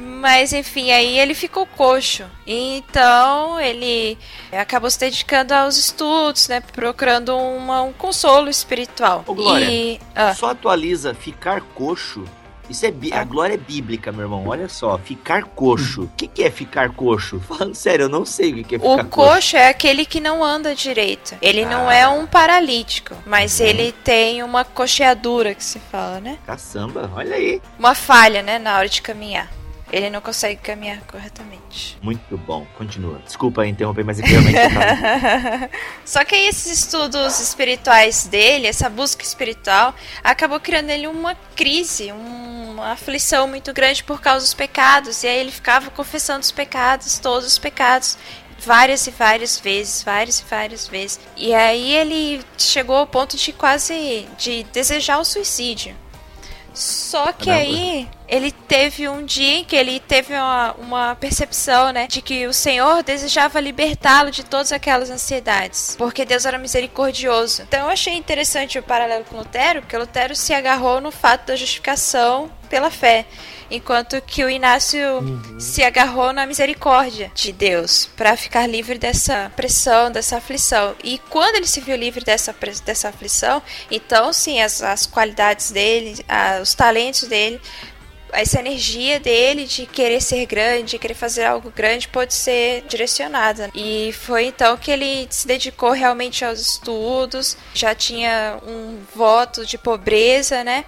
Mas enfim, aí ele ficou coxo. Então ele acabou se dedicando aos estudos, né? Procurando uma, um consolo espiritual. Ô, Glória, e, ah. só atualiza ficar coxo. Isso é a glória é bíblica, meu irmão. Olha só, ficar coxo. O que, que é ficar coxo? [laughs] Falando sério, eu não sei o que, que é ficar coxo. O coxo é aquele que não anda direito. Ele ah. não é um paralítico, mas hum. ele tem uma coxeadura que se fala, né? Caçamba, olha aí. Uma falha, né, na hora de caminhar. Ele não consegue caminhar corretamente. Muito bom, continua. Desculpa interromper, mas é realmente [laughs] Só que esses estudos espirituais dele, essa busca espiritual, acabou criando nele uma crise, uma aflição muito grande por causa dos pecados. E aí ele ficava confessando os pecados, todos os pecados várias e várias vezes, várias e várias vezes. E aí ele chegou ao ponto de quase de desejar o suicídio. Só que Caramba. aí ele teve um dia em que ele teve uma, uma percepção, né, de que o Senhor desejava libertá-lo de todas aquelas ansiedades, porque Deus era misericordioso. Então eu achei interessante o paralelo com Lutero, porque Lutero se agarrou no fato da justificação pela fé, enquanto que o Inácio se agarrou na misericórdia de Deus para ficar livre dessa pressão, dessa aflição. E quando ele se viu livre dessa, dessa aflição, então sim, as, as qualidades dele, ah, os talentos dele essa energia dele de querer ser grande, de querer fazer algo grande, pode ser direcionada. E foi então que ele se dedicou realmente aos estudos, já tinha um voto de pobreza, né?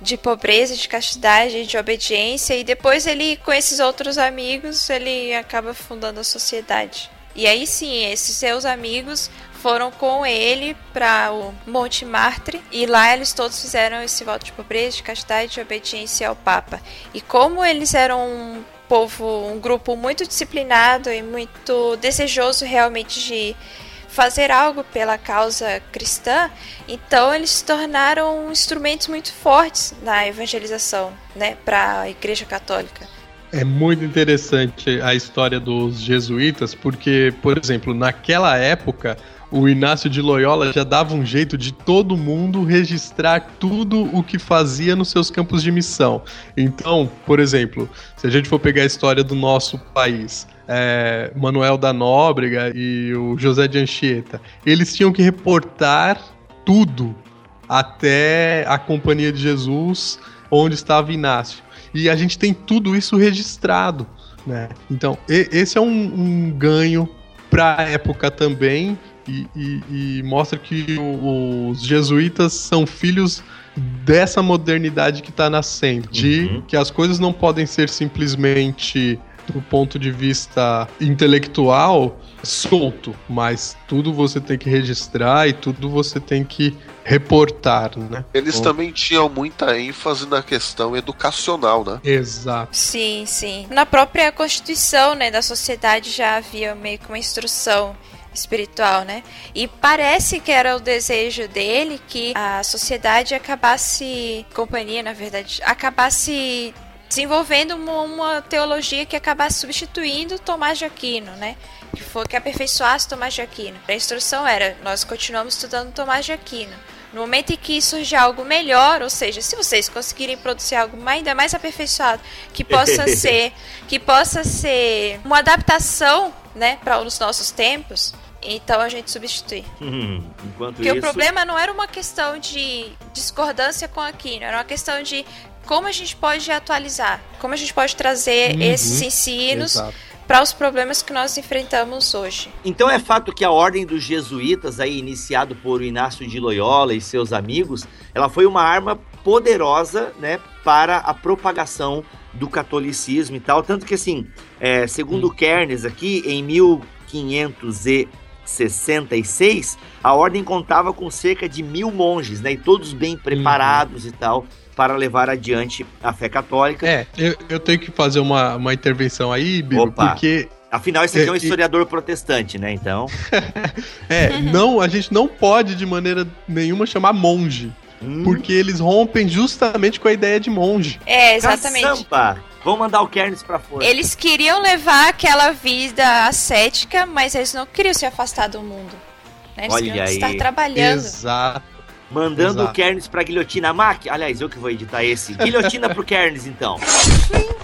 De pobreza, de castidade, de obediência, e depois ele, com esses outros amigos, ele acaba fundando a sociedade. E aí sim, esses seus amigos foram com ele para o Monte Martre e lá eles todos fizeram esse voto de pobreza, de castidade e de obediência ao Papa. E como eles eram um povo, um grupo muito disciplinado e muito desejoso realmente de fazer algo pela causa cristã, então eles se tornaram instrumentos muito fortes na evangelização, né, para a Igreja Católica. É muito interessante a história dos jesuítas, porque, por exemplo, naquela época, o Inácio de Loyola já dava um jeito de todo mundo registrar tudo o que fazia nos seus campos de missão. Então, por exemplo, se a gente for pegar a história do nosso país, é, Manuel da Nóbrega e o José de Anchieta, eles tinham que reportar tudo até a Companhia de Jesus, onde estava Inácio. E a gente tem tudo isso registrado, né? Então, esse é um, um ganho para a época também e, e- e mostra que os jesuítas são filhos dessa modernidade que está nascendo, de Uhum. que as coisas não podem ser simplesmente do ponto de vista intelectual solto, mas tudo você tem que registrar e tudo você tem que reportar, né? Eles Bom. também tinham muita ênfase na questão educacional, né? Exato. Sim, sim. Na própria constituição, né, da sociedade já havia meio que uma instrução espiritual, né? E parece que era o desejo dele que a sociedade acabasse, companhia, na verdade, acabasse desenvolvendo uma, uma teologia que acabasse substituindo Tomás de Aquino, né? Que foi que aperfeiçoasse Tomás de Aquino. A instrução era: nós continuamos estudando Tomás de Aquino. No momento em que surge algo melhor, ou seja, se vocês conseguirem produzir algo ainda mais aperfeiçoado, que possa [laughs] ser, que possa ser uma adaptação, né, para os nossos tempos, então a gente substitui. Hum, [laughs] enquanto Porque isso. o problema não era uma questão de discordância com Aquino, era uma questão de como a gente pode atualizar, como a gente pode trazer Uhum, esses ensinos para os problemas que nós enfrentamos hoje. Então é fato que a ordem dos jesuítas, aí iniciado por Inácio de Loyola e seus amigos, ela foi uma arma poderosa, né, para a propagação do catolicismo e tal, tanto que assim, é, segundo Kernes aqui, em 1566, a ordem contava com cerca de mil monges, né, e todos bem preparados e tal, para levar adiante a fé católica. É, eu, eu tenho que fazer uma, uma intervenção aí, Bibo, porque Afinal, esse aqui é um É, e- historiador protestante, né, então... [laughs] é, não, a gente não pode de maneira nenhuma chamar monge, Hum. porque eles rompem justamente com a ideia de monge. É, exatamente. Caçampa! Vamos mandar o Kernes pra fora. Eles queriam levar aquela vida ascética, mas eles não queriam se afastar do mundo. né? Eles Olha queriam aí. estar trabalhando. Exato. Mandando Exato. o Kernes pra guilhotina. Mac, aliás, eu que vou editar esse. Guilhotina pro Kernes, então.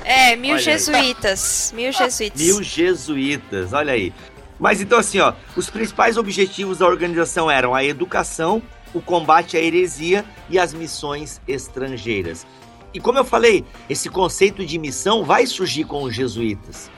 É, mil Olha aí. jesuítas. Mil jesuítas. Mil jesuítas, olha aí. Mas então, assim, ó, os principais objetivos da organização eram a educação, o combate à heresia e as missões estrangeiras. E como eu falei, esse conceito de missão vai surgir com os jesuítas.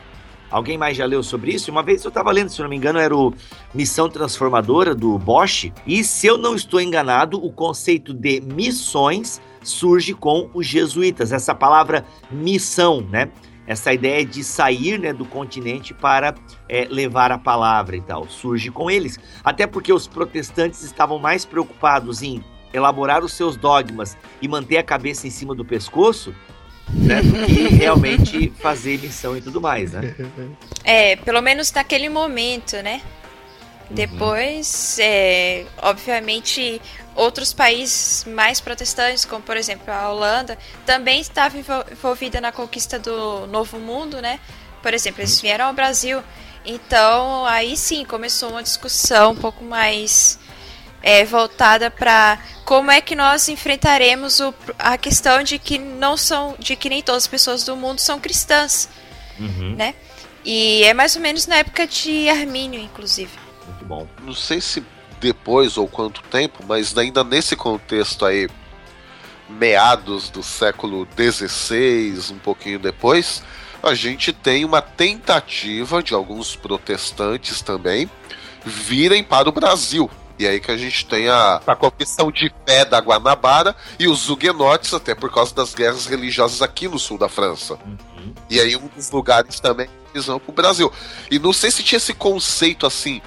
Alguém mais já leu sobre isso? Uma vez eu estava lendo, se não me engano, era o Missão Transformadora do Bosch. E se eu não estou enganado, o conceito de missões surge com os jesuítas. Essa palavra missão, né? Essa ideia de sair né, do continente para é, levar a palavra e tal, surge com eles. Até porque os protestantes estavam mais preocupados em elaborar os seus dogmas e manter a cabeça em cima do pescoço né, do que [laughs] realmente fazer missão e tudo mais, né? É, pelo menos naquele momento, né? Depois, é, obviamente, outros países mais protestantes, como por exemplo a Holanda, também estava envolvida na conquista do Novo Mundo, né? Por exemplo, eles vieram ao Brasil. Então, aí sim começou uma discussão um pouco mais é, voltada para como é que nós enfrentaremos o, a questão de que não são, de que nem todas as pessoas do mundo são cristãs, Uhum. né? E é mais ou menos na época de Armínio, inclusive. Muito bom. Não sei se depois ou quanto tempo, mas ainda nesse contexto aí, meados do século XVI, um pouquinho depois, a gente tem uma tentativa de alguns protestantes também virem para o Brasil. E aí que a gente tem a, a confissão de fé da Guanabara e os huguenotes, até por causa das guerras religiosas aqui no sul da França. Uhum. E aí um dos lugares também eles vão pro Brasil. E não sei se tinha esse conceito assim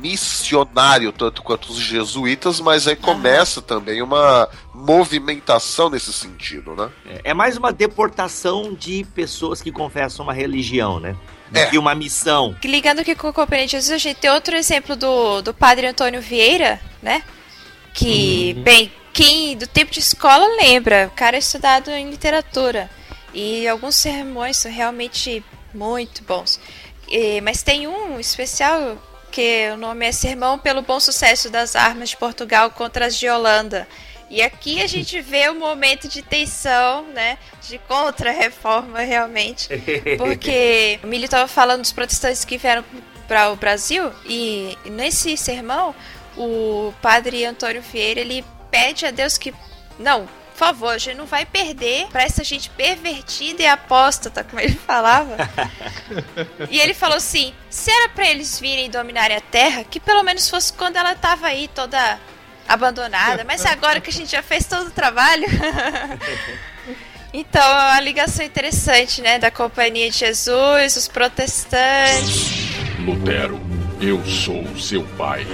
missionário tanto quanto os jesuítas, mas aí começa também uma movimentação nesse sentido, né? É mais uma deportação de pessoas que confessam uma religião, né? Do É. que uma missão. Ligando aqui com o Companhia de Jesus, a gente tem outro exemplo do, do padre Antônio Vieira, né? Que, bem, quem do tempo de escola lembra, o cara é estudado em literatura. E alguns sermões são realmente muito bons. E- mas tem um especial que o nome é Sermão pelo Bom Sucesso das Armas de Portugal contra as de Holanda. E aqui a gente [laughs] vê o momento de tensão, né? De contra-reforma, realmente. Porque [laughs] o Milho estava falando dos protestantes que vieram para o Brasil e nesse sermão o padre Antônio Vieira ele pede a Deus que não, por favor, a gente não vai perder para essa gente pervertida e apóstata, como ele falava. [laughs] e ele falou assim: se era para eles virem e dominarem a terra, que pelo menos fosse quando ela tava aí toda abandonada, mas agora que a gente já fez todo o trabalho. [laughs] Então, é uma ligação interessante, né? Da Companhia de Jesus, os protestantes. Lutero, eu sou seu pai.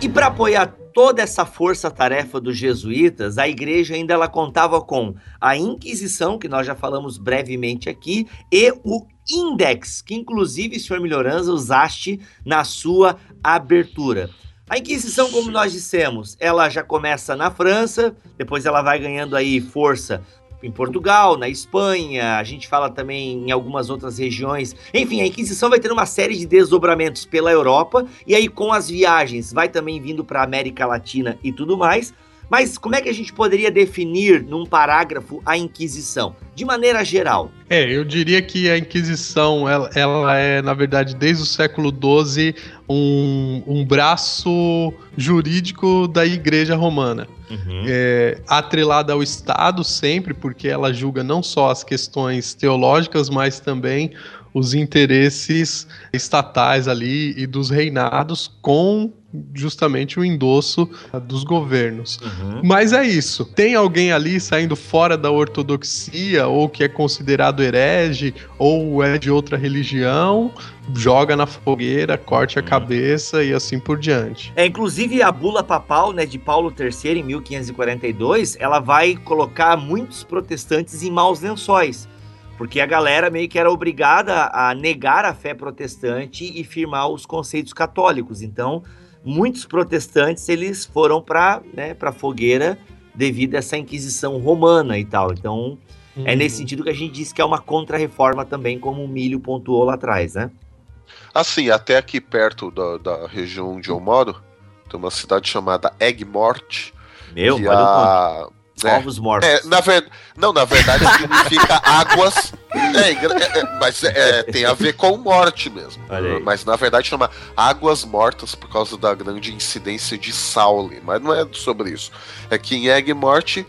E para apoiar toda essa força-tarefa dos jesuítas, a igreja ainda ela contava com a Inquisição, que nós já falamos brevemente aqui, e o Index, que inclusive, senhor Melhoranza, usaste na sua abertura. A Inquisição, como nós dissemos, ela já começa na França, depois ela vai ganhando aí força em Portugal, na Espanha, a gente fala também em algumas outras regiões. Enfim, a Inquisição vai ter uma série de desdobramentos pela Europa e aí com as viagens vai também vindo para América Latina e tudo mais. Mas como é que a gente poderia definir num parágrafo a Inquisição? De maneira geral. É, eu diria que a Inquisição, ela, ela é, na verdade, desde o século XII, um, um braço jurídico da Igreja Romana. É, atrelada ao Estado sempre, porque ela julga não só as questões teológicas, mas também os interesses estatais ali e dos reinados com justamente o endosso dos governos. Mas é isso. Tem alguém ali saindo fora da ortodoxia ou que é considerado herege ou é de outra religião, joga na fogueira, corte a cabeça e assim por diante. É, inclusive a bula papal, né, de Paulo III em 1542, ela vai colocar muitos protestantes em maus lençóis, porque a galera meio que era obrigada a negar a fé protestante e firmar os conceitos católicos. Então, muitos protestantes eles foram para, né, para fogueira devido a essa inquisição romana e tal. Então, é nesse sentido que a gente diz que é uma contra-reforma também, como o Milho pontuou lá atrás, né? Assim, até aqui perto da, da região onde eu moro, tem uma cidade chamada Egmort. Meu, que olha o a... é, Ovos mortos. É, na ver... Não, na verdade [laughs] significa águas. É, é, é, mas é, tem a ver com morte mesmo. Mas na verdade chama águas mortas por causa da grande incidência de Saule. Mas não é sobre isso. É que em Egmort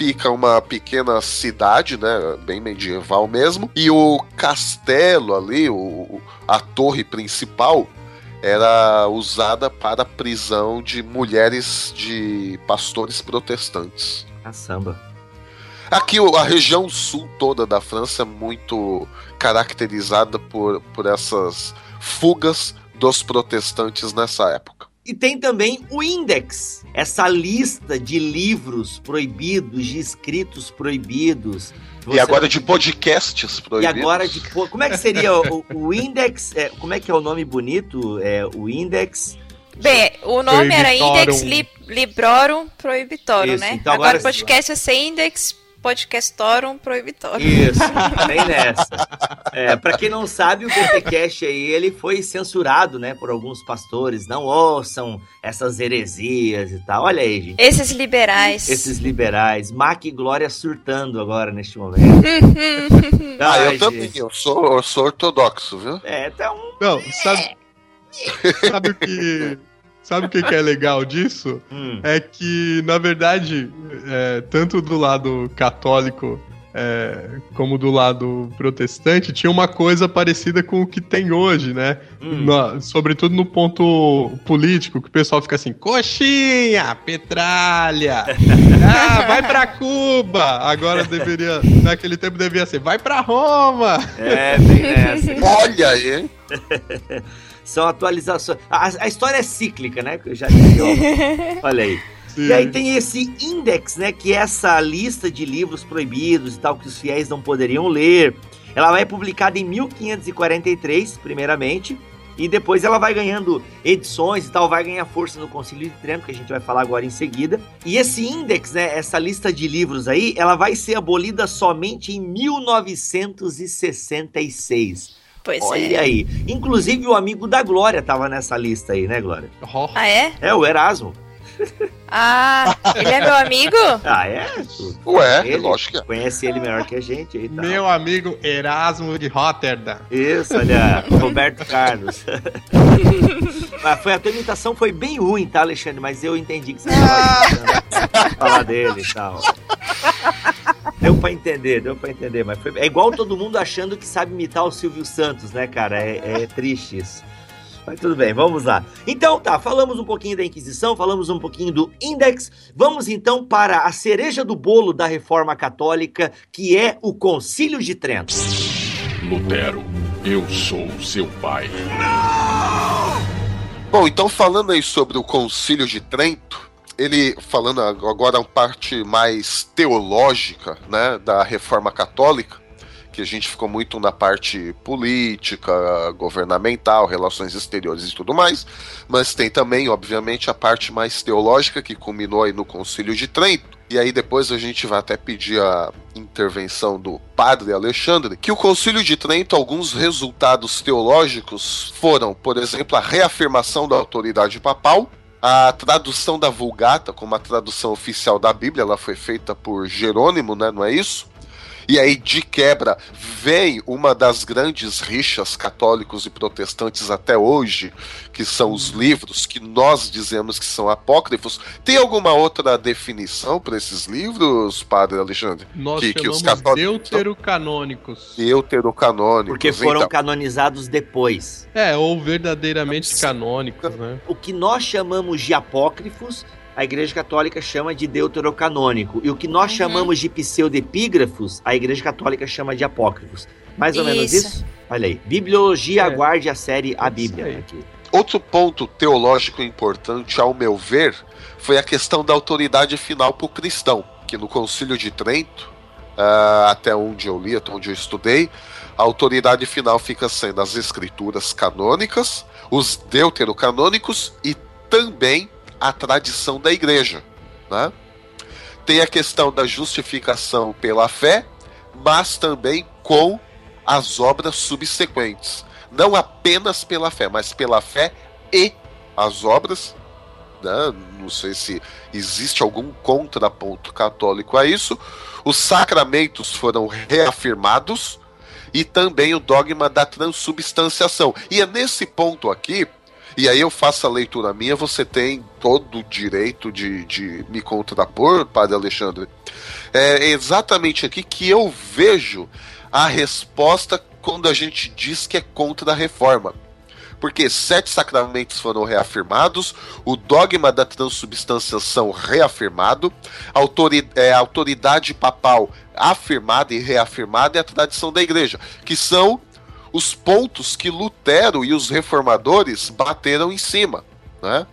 fica uma pequena cidade, né, bem medieval mesmo, e o castelo ali, o, a torre principal, era usada para a prisão de mulheres de pastores protestantes. A samba. Aqui a região sul toda da França é muito caracterizada por, por essas fugas dos protestantes nessa época. E tem também o Index, essa lista de livros proibidos, de escritos proibidos. Você... E agora de podcasts proibidos. E agora de. Como é que seria o, o Index? É, como é que é o nome bonito? É o Index. Bem, o nome era Index Librorum Prohibitorum, Isso, né? Então agora, agora o podcast é ser Index Podcastorum Proibitório. Isso, [laughs] bem nessa. É, pra quem não sabe, o BTcast aí, ele foi censurado, né, por alguns pastores. Não ouçam essas heresias e tal. Olha aí, gente. Esses liberais. Esses liberais. Mac e Glória surtando agora, neste momento. [laughs] ah, eu também. Eu sou, eu sou ortodoxo, viu? É, então... Não, sabe... sabe o que... Sabe o que, que é legal disso? Hum. É que, na verdade, é, tanto do lado católico é, como do lado protestante, tinha uma coisa parecida com o que tem hoje, né? Hum. Na, sobretudo no ponto político, que o pessoal fica assim, coxinha, petralha, [laughs] ah, vai pra Cuba! Agora deveria, naquele tempo devia ser, vai pra Roma! É, bem nessa. Olha aí! [laughs] São atualizações. A, a história é cíclica, né? Que eu já disse. [laughs] Olha aí. Sim. E aí tem esse index, né? Que é essa lista de livros proibidos e tal que os fiéis não poderiam ler. Ela vai publicada em 1543, primeiramente, e depois ela vai ganhando edições e tal, vai ganhar força no Concílio de Trento, que a gente vai falar agora em seguida. E esse index, né, essa lista de livros aí, ela vai ser abolida somente em 1966. Pois Olha é. aí. Inclusive o amigo da Glória tava nessa lista aí, né, Glória? Oh. Ah, é? É, o Erasmo. Ah, ele é meu amigo? [laughs] Ah, é? Ué, ele, lógico que é. Conhece ele melhor que a gente aí, tá? Meu amigo Erasmo de Rotterdam. Isso, olha, [laughs] Roberto Carlos. [laughs] Mas foi, a tua imitação foi bem ruim, tá, Alexandre? Mas eu entendi que você tava falar dele e tal. Deu pra entender, deu pra entender, mas foi... é igual todo mundo achando que sabe imitar o Silvio Santos, né, cara? É, é triste isso. Mas tudo bem, vamos lá. Então tá, falamos um pouquinho da Inquisição, falamos um pouquinho do Index. Vamos então para a cereja do bolo da Reforma Católica, que é o Concílio de Trento. Lutero, eu sou seu pai. Não! Bom, então falando aí sobre o Concílio de Trento, ele falando agora a parte mais teológica, né, da reforma católica, que a gente ficou muito na parte política, governamental, relações exteriores e tudo mais, mas tem também, obviamente, a parte mais teológica que culminou aí no Concílio de Trento. E aí depois a gente vai até pedir a intervenção do padre Alexandre, que o Concílio de Trento, alguns resultados teológicos foram, por exemplo, a reafirmação da autoridade papal, a tradução da Vulgata, como a tradução oficial da Bíblia, ela foi feita por Jerônimo, né? Não é isso? E aí, de quebra, vem uma das grandes rixas católicos e protestantes até hoje, que são os livros que nós dizemos que são apócrifos. Tem alguma outra definição para esses livros, Padre Alexandre? Nós que, que os católicos deuterocanônicos. Deuterocanônicos. Porque foram então. canonizados depois. É, ou verdadeiramente canônicos, né? O que nós chamamos de apócrifos a Igreja Católica chama de deuterocanônico. E o que nós uhum. chamamos de pseudepígrafos, a Igreja Católica chama de apócrifos. Mais ou isso. menos isso? Olha aí. Bibliologia, é. aguarde a série A Bíblia. Aqui. Outro ponto teológico importante, ao meu ver, foi a questão da autoridade final para o cristão, que no Concílio de Trento, uh, até onde eu li, até onde eu estudei, a autoridade final fica sendo as escrituras canônicas, os deuterocanônicos e também a tradição da igreja. Né? Tem a questão da justificação pela fé, mas também com as obras subsequentes. Não apenas pela fé, mas pela fé e as obras. Né? Não sei se existe algum contraponto católico a isso. Os sacramentos foram reafirmados e também o dogma da transubstanciação. E é nesse ponto aqui e aí eu faço a leitura minha, você tem todo o direito de, de me contrapor, Padre Alexandre. É exatamente aqui que eu vejo a resposta quando a gente diz que é contra a reforma. Porque sete sacramentos foram reafirmados, o dogma da transubstanciação reafirmado, a autoridade, é, autoridade papal afirmada e reafirmada e a tradição da igreja, que são os pontos que Lutero e os reformadores bateram em cima, né?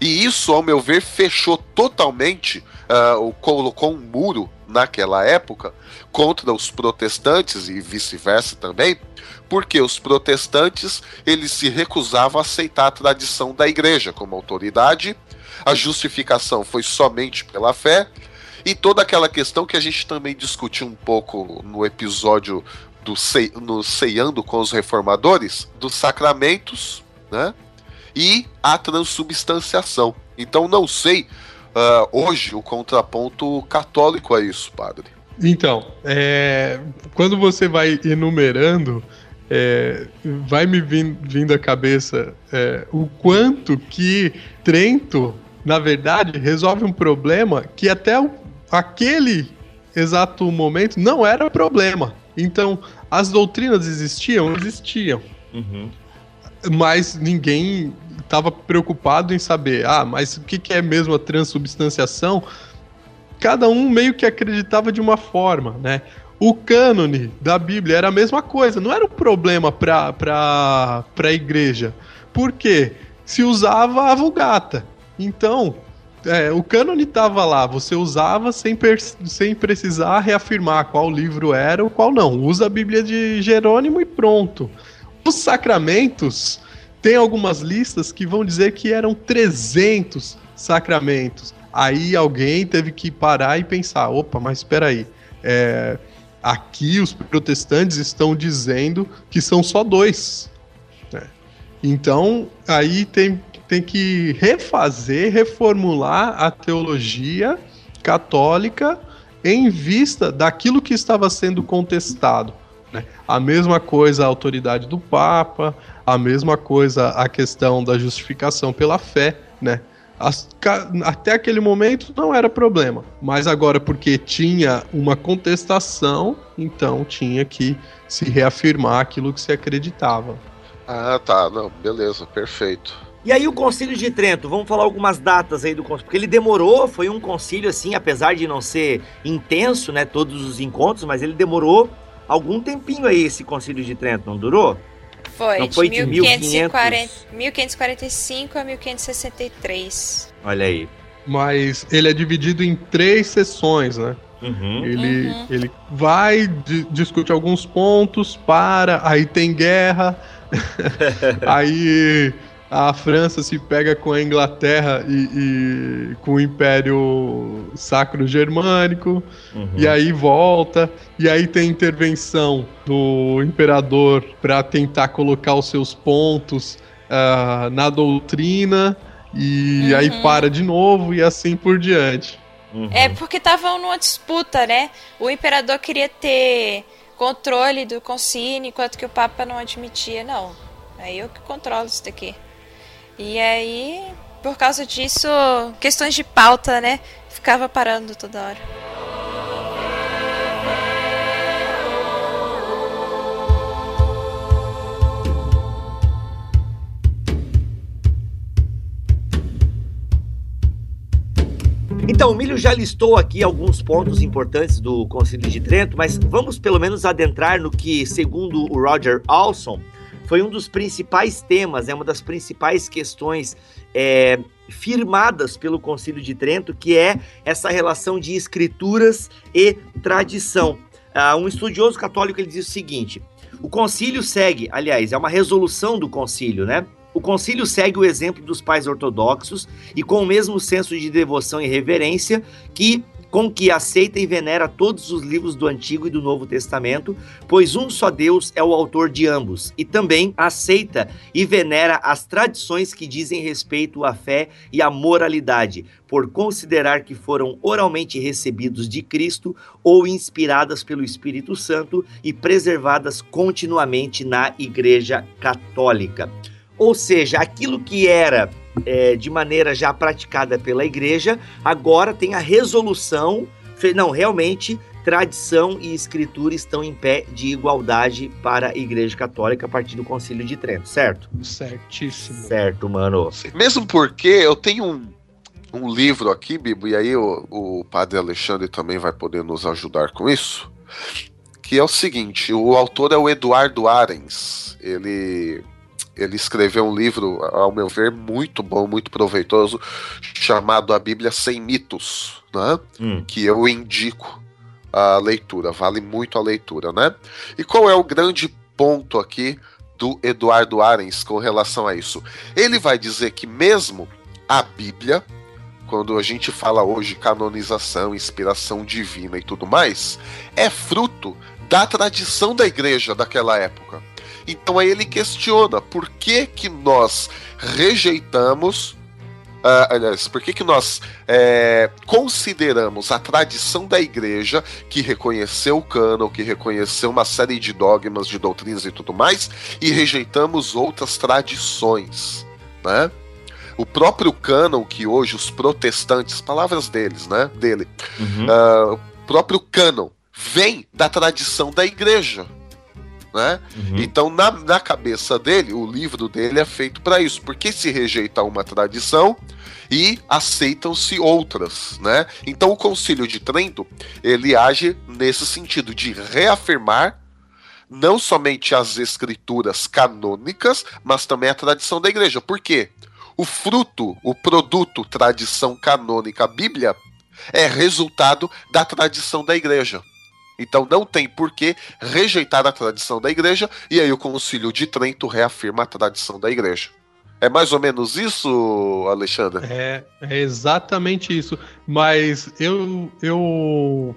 E isso, ao meu ver, fechou totalmente, uh, colocou um muro naquela época contra os protestantes e vice-versa também, porque os protestantes eles se recusavam a aceitar a tradição da igreja como autoridade, a justificação foi somente pela fé, e toda aquela questão que a gente também discutiu um pouco no episódio do Ce... no Ceiando com os Reformadores, dos sacramentos, né? E a transubstanciação. Então não sei uh, hoje o contraponto católico a isso, padre. Então, é, quando você vai enumerando, é, vai me vindo à cabeça é, o quanto que Trento, na verdade, resolve um problema que até aquele exato momento não era problema. Então, as doutrinas existiam? Existiam. Uhum. Mas ninguém estava preocupado em saber, ah, mas o que, que é mesmo a transubstanciação? Cada um meio que acreditava de uma forma, né? O cânone da Bíblia era a mesma coisa, não era um problema para a igreja. Por quê? Se usava a Vulgata. Então, é, o cânone estava lá, você usava sem, sem precisar reafirmar qual livro era ou qual não. Usa a Bíblia de Jerônimo e pronto. Os sacramentos, tem algumas listas que vão dizer que eram 300 sacramentos. Aí alguém teve que parar e pensar: opa, mas espera aí. É, Aqui os protestantes estão dizendo que são só dois. Né? Então, aí tem, tem que refazer, reformular a teologia católica em vista daquilo que estava sendo contestado. Né? A mesma coisa a autoridade do Papa, a mesma coisa a questão da justificação pela fé, né? As, até aquele momento não era problema, mas agora porque tinha uma contestação, então tinha que se reafirmar aquilo que se acreditava. Ah, tá, não, beleza, perfeito. E aí o Concílio de Trento, vamos falar algumas datas aí do concílio, porque ele demorou, foi um concílio assim, apesar de não ser intenso, né, todos os encontros, mas ele demorou algum tempinho aí esse Concílio de Trento, não durou? Foi, Não foi de 1540, 1545 a 1563. Olha aí. Mas ele é dividido em três sessões, né? Uhum. Ele, uhum. ele vai, discute alguns pontos, para, aí tem guerra, [laughs] aí a França se pega com a Inglaterra e, e com o Império Sacro Germânico, uhum. e aí volta, e aí tem intervenção do imperador para tentar colocar os seus pontos uh, na doutrina, e uhum. aí para de novo, e assim por diante. Uhum. É porque estavam numa disputa, né? O imperador queria ter controle do concílio, enquanto que o Papa não admitia, não. Aí eu que controlo isso daqui. E aí, por causa disso, questões de pauta, né? Ficava parando toda hora. Então, o Milho já listou aqui alguns pontos importantes do Concílio de Trento, mas vamos pelo menos adentrar no que, segundo o Roger Alson, foi um dos principais temas, é uma das principais questões é, firmadas pelo Concílio de Trento, que é essa relação de escrituras e tradição. Uh, um estudioso católico ele diz o seguinte: o concílio segue, aliás, é uma resolução do concílio, né? O concílio segue o exemplo dos pais ortodoxos e com o mesmo senso de devoção e reverência que com que aceita e venera todos os livros do Antigo e do Novo Testamento, pois um só Deus é o autor de ambos, e também aceita e venera as tradições que dizem respeito à fé e à moralidade, por considerar que foram oralmente recebidos de Cristo ou inspiradas pelo Espírito Santo e preservadas continuamente na Igreja Católica. Ou seja, aquilo que era é, de maneira já praticada pela igreja, agora tem a resolução. Não, realmente, tradição e escritura estão em pé de igualdade para a Igreja Católica a partir do Concílio de Trento, certo? Certíssimo. Certo, mano. Mesmo porque eu tenho um, um livro aqui, Bibo, e aí o, o padre Alexandre também vai poder nos ajudar com isso, que é o seguinte: o autor é o Eduardo Arens. Ele ele escreveu um livro, ao meu ver, muito bom, muito proveitoso, chamado A Bíblia Sem Mitos, né? Hum. que eu indico a leitura, vale muito a leitura, né? E qual é o grande ponto aqui do Eduardo Arens com relação a isso? Ele vai dizer que mesmo a Bíblia, quando a gente fala hoje canonização, inspiração divina e tudo mais, é fruto da tradição da igreja daquela época. Então aí ele questiona por que que nós rejeitamos Uh, aliás, por que, que nós é, consideramos a tradição da igreja, que reconheceu o cânon, que reconheceu uma série de dogmas, de doutrinas e tudo mais, e rejeitamos outras tradições, né? O próprio cânon que hoje os protestantes, palavras deles, né, dele, Uhum. uh, o próprio cânon vem da tradição da igreja, né? Uhum. Então, na, na cabeça dele, o livro dele é feito para isso, porque se rejeita uma tradição e aceitam-se outras, né? Então, o Concílio de Trento ele age nesse sentido de reafirmar não somente as escrituras canônicas, mas também a tradição da igreja. Por quê? O fruto, o produto tradição canônica, a Bíblia, é resultado da tradição da igreja. Então não tem por que rejeitar a tradição da igreja, e aí o Concílio de Trento reafirma a tradição da igreja. É mais ou menos isso, Alexandre? É, é exatamente isso. Mas eu. eu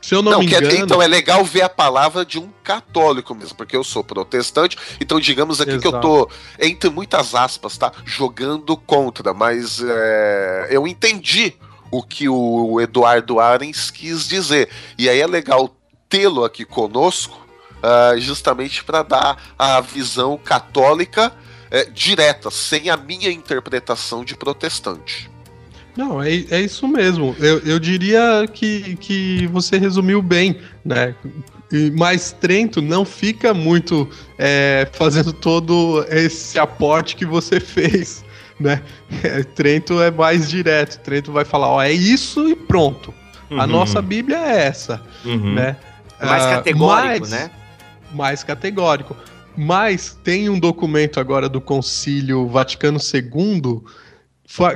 se eu não, me quer- engano. então é legal ver a palavra de um católico mesmo, porque eu sou protestante, então digamos aqui que eu Exato. tô, entre muitas aspas, tá? Jogando contra, mas é, eu entendi o que o Eduardo Arens quis dizer. E aí é legal tê-lo aqui conosco, ah, justamente para dar a visão católica é, direta, sem a minha interpretação de protestante. Não, é, é isso mesmo. Eu, eu diria que, que você resumiu bem, né? E- Mas Trento não fica muito é, fazendo todo esse aporte que você fez, né? É, [laughs] Trento é mais direto. Trento vai falar, ó, é isso e pronto. A Uhum. nossa Bíblia é essa, Uhum. né? É mais Ah, categórico, mas- né? mais categórico. Mas tem um documento agora do Concílio Vaticano II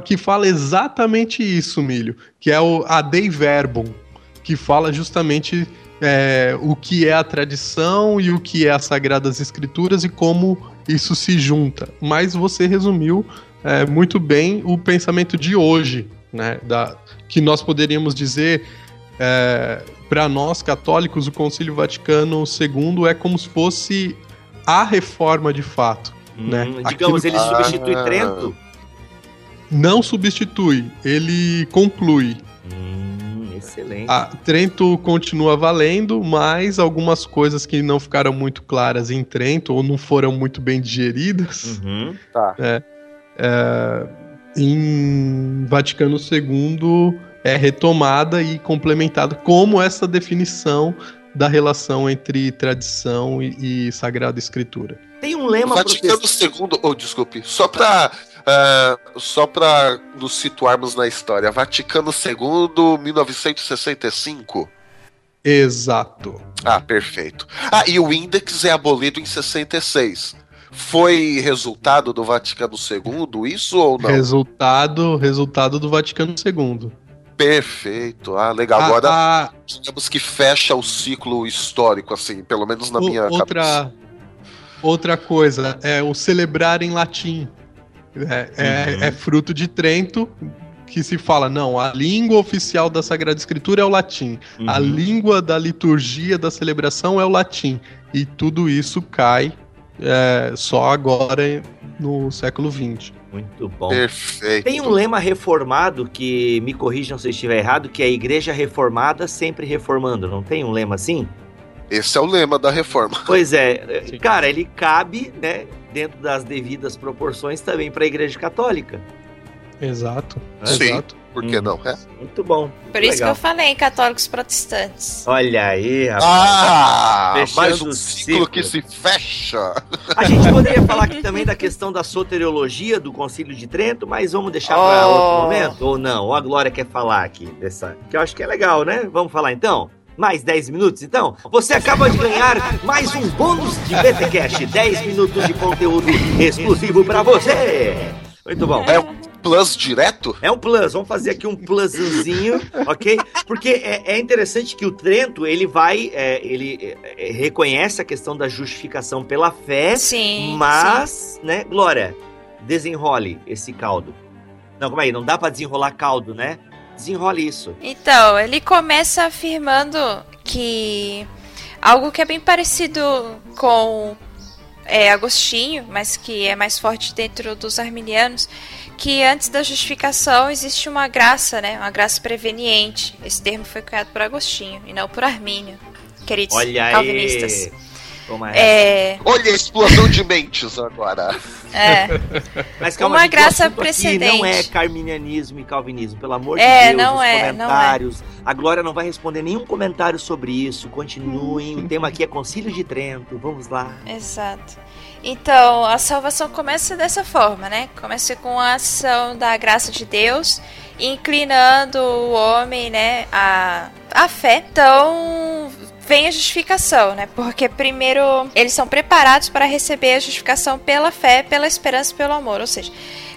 que fala exatamente isso, Milho, que é o a Dei Verbum, que fala justamente é, o que é a tradição e o que é as Sagradas Escrituras e como isso se junta. Mas você resumiu é, muito bem o pensamento de hoje, né? Da, que nós poderíamos dizer para nós católicos, o Concílio Vaticano II é como se fosse a reforma de fato. né? Hum, digamos, ele Aquilo- substitui Ah. Trento. Não substitui, ele conclui. Hum, excelente. A Trento continua valendo, mas algumas coisas que não ficaram muito claras em Trento ou não foram muito bem digeridas Uhum. é, em Vaticano II é retomada e complementada como essa definição da relação entre tradição e, e Sagrada Escritura. Tem um lema Vaticano protestante. II, oh, desculpe, só para só para nos situarmos na história, Vaticano II, 1965. Exato. Ah, perfeito. Ah, e o índex é abolido em 66. Foi resultado do Vaticano II, isso ou não? Resultado, resultado do Vaticano II. Perfeito. Ah, legal. A- Agora, a- digamos que fecha o ciclo histórico, assim, pelo menos na o- minha outra, cabeça. outra coisa é o celebrar em latim. É, é- Uhum. é fruto de Trento que se fala, não, a língua oficial da Sagrada Escritura é o latim. A Uhum. língua da liturgia da celebração é o latim. E tudo isso cai é, só agora no século XX. Muito bom. Perfeito. Tem um lema reformado que, me corrijam se eu estiver errado, que é a igreja reformada sempre reformando. Não tem um lema assim? Esse é o lema da reforma. Pois é, [laughs] Sim. cara, ele cabe, né, dentro das devidas proporções também para a igreja católica. Exato. Sim. Exato. Por que Uhum. não? É? Muito bom. Por isso que legal. eu falei católicos protestantes. Olha aí, rapaz. Ah, Fechando mais um ciclo ciclo. que se fecha. A gente poderia falar aqui também da questão da soteriologia do Concílio de Trento, mas vamos deixar para Oh. outro momento ou não? Ou a Glória quer falar aqui dessa, que eu acho que é legal, né? Vamos falar então. mais 10 minutos, então, você acaba de ganhar mais um bônus de BTCast. 10 minutos de conteúdo exclusivo para você. Muito bom. É um plus direto? É um plus, vamos fazer aqui um plusinho, [laughs] ok? Porque é, é, interessante que o Trento, ele vai, é, ele é, reconhece a questão da justificação pela fé, sim, mas, sim. né, Glória, desenrole esse caldo. Não, como aí, não dá para desenrolar caldo, né? Desenrole isso. Então, ele começa afirmando que algo que é bem parecido com é, Agostinho, mas que é mais forte dentro dos arminianos, que antes da justificação existe uma graça, né? Uma graça preveniente. Esse termo foi criado por Agostinho e não por Armínio, queridos Olha calvinistas. Aí. Toma É, Olha a explosão de mentes agora. [laughs] é, Mas calma, Uma gente, o graça assunto aqui precedente. não é carminianismo e calvinismo, pelo amor É, de Deus, não os é, não comentários. A Glória não vai responder nenhum comentário sobre isso. Continuem, o tema aqui é Concílio de Trento. Vamos lá. exato. Então, a salvação começa dessa forma, né? Começa com a ação da graça de Deus, inclinando o homem, né, à, à fé. Então, vem a justificação, né? Porque primeiro eles são preparados para receber a justificação pela fé, pela esperança pelo amor. Ou seja,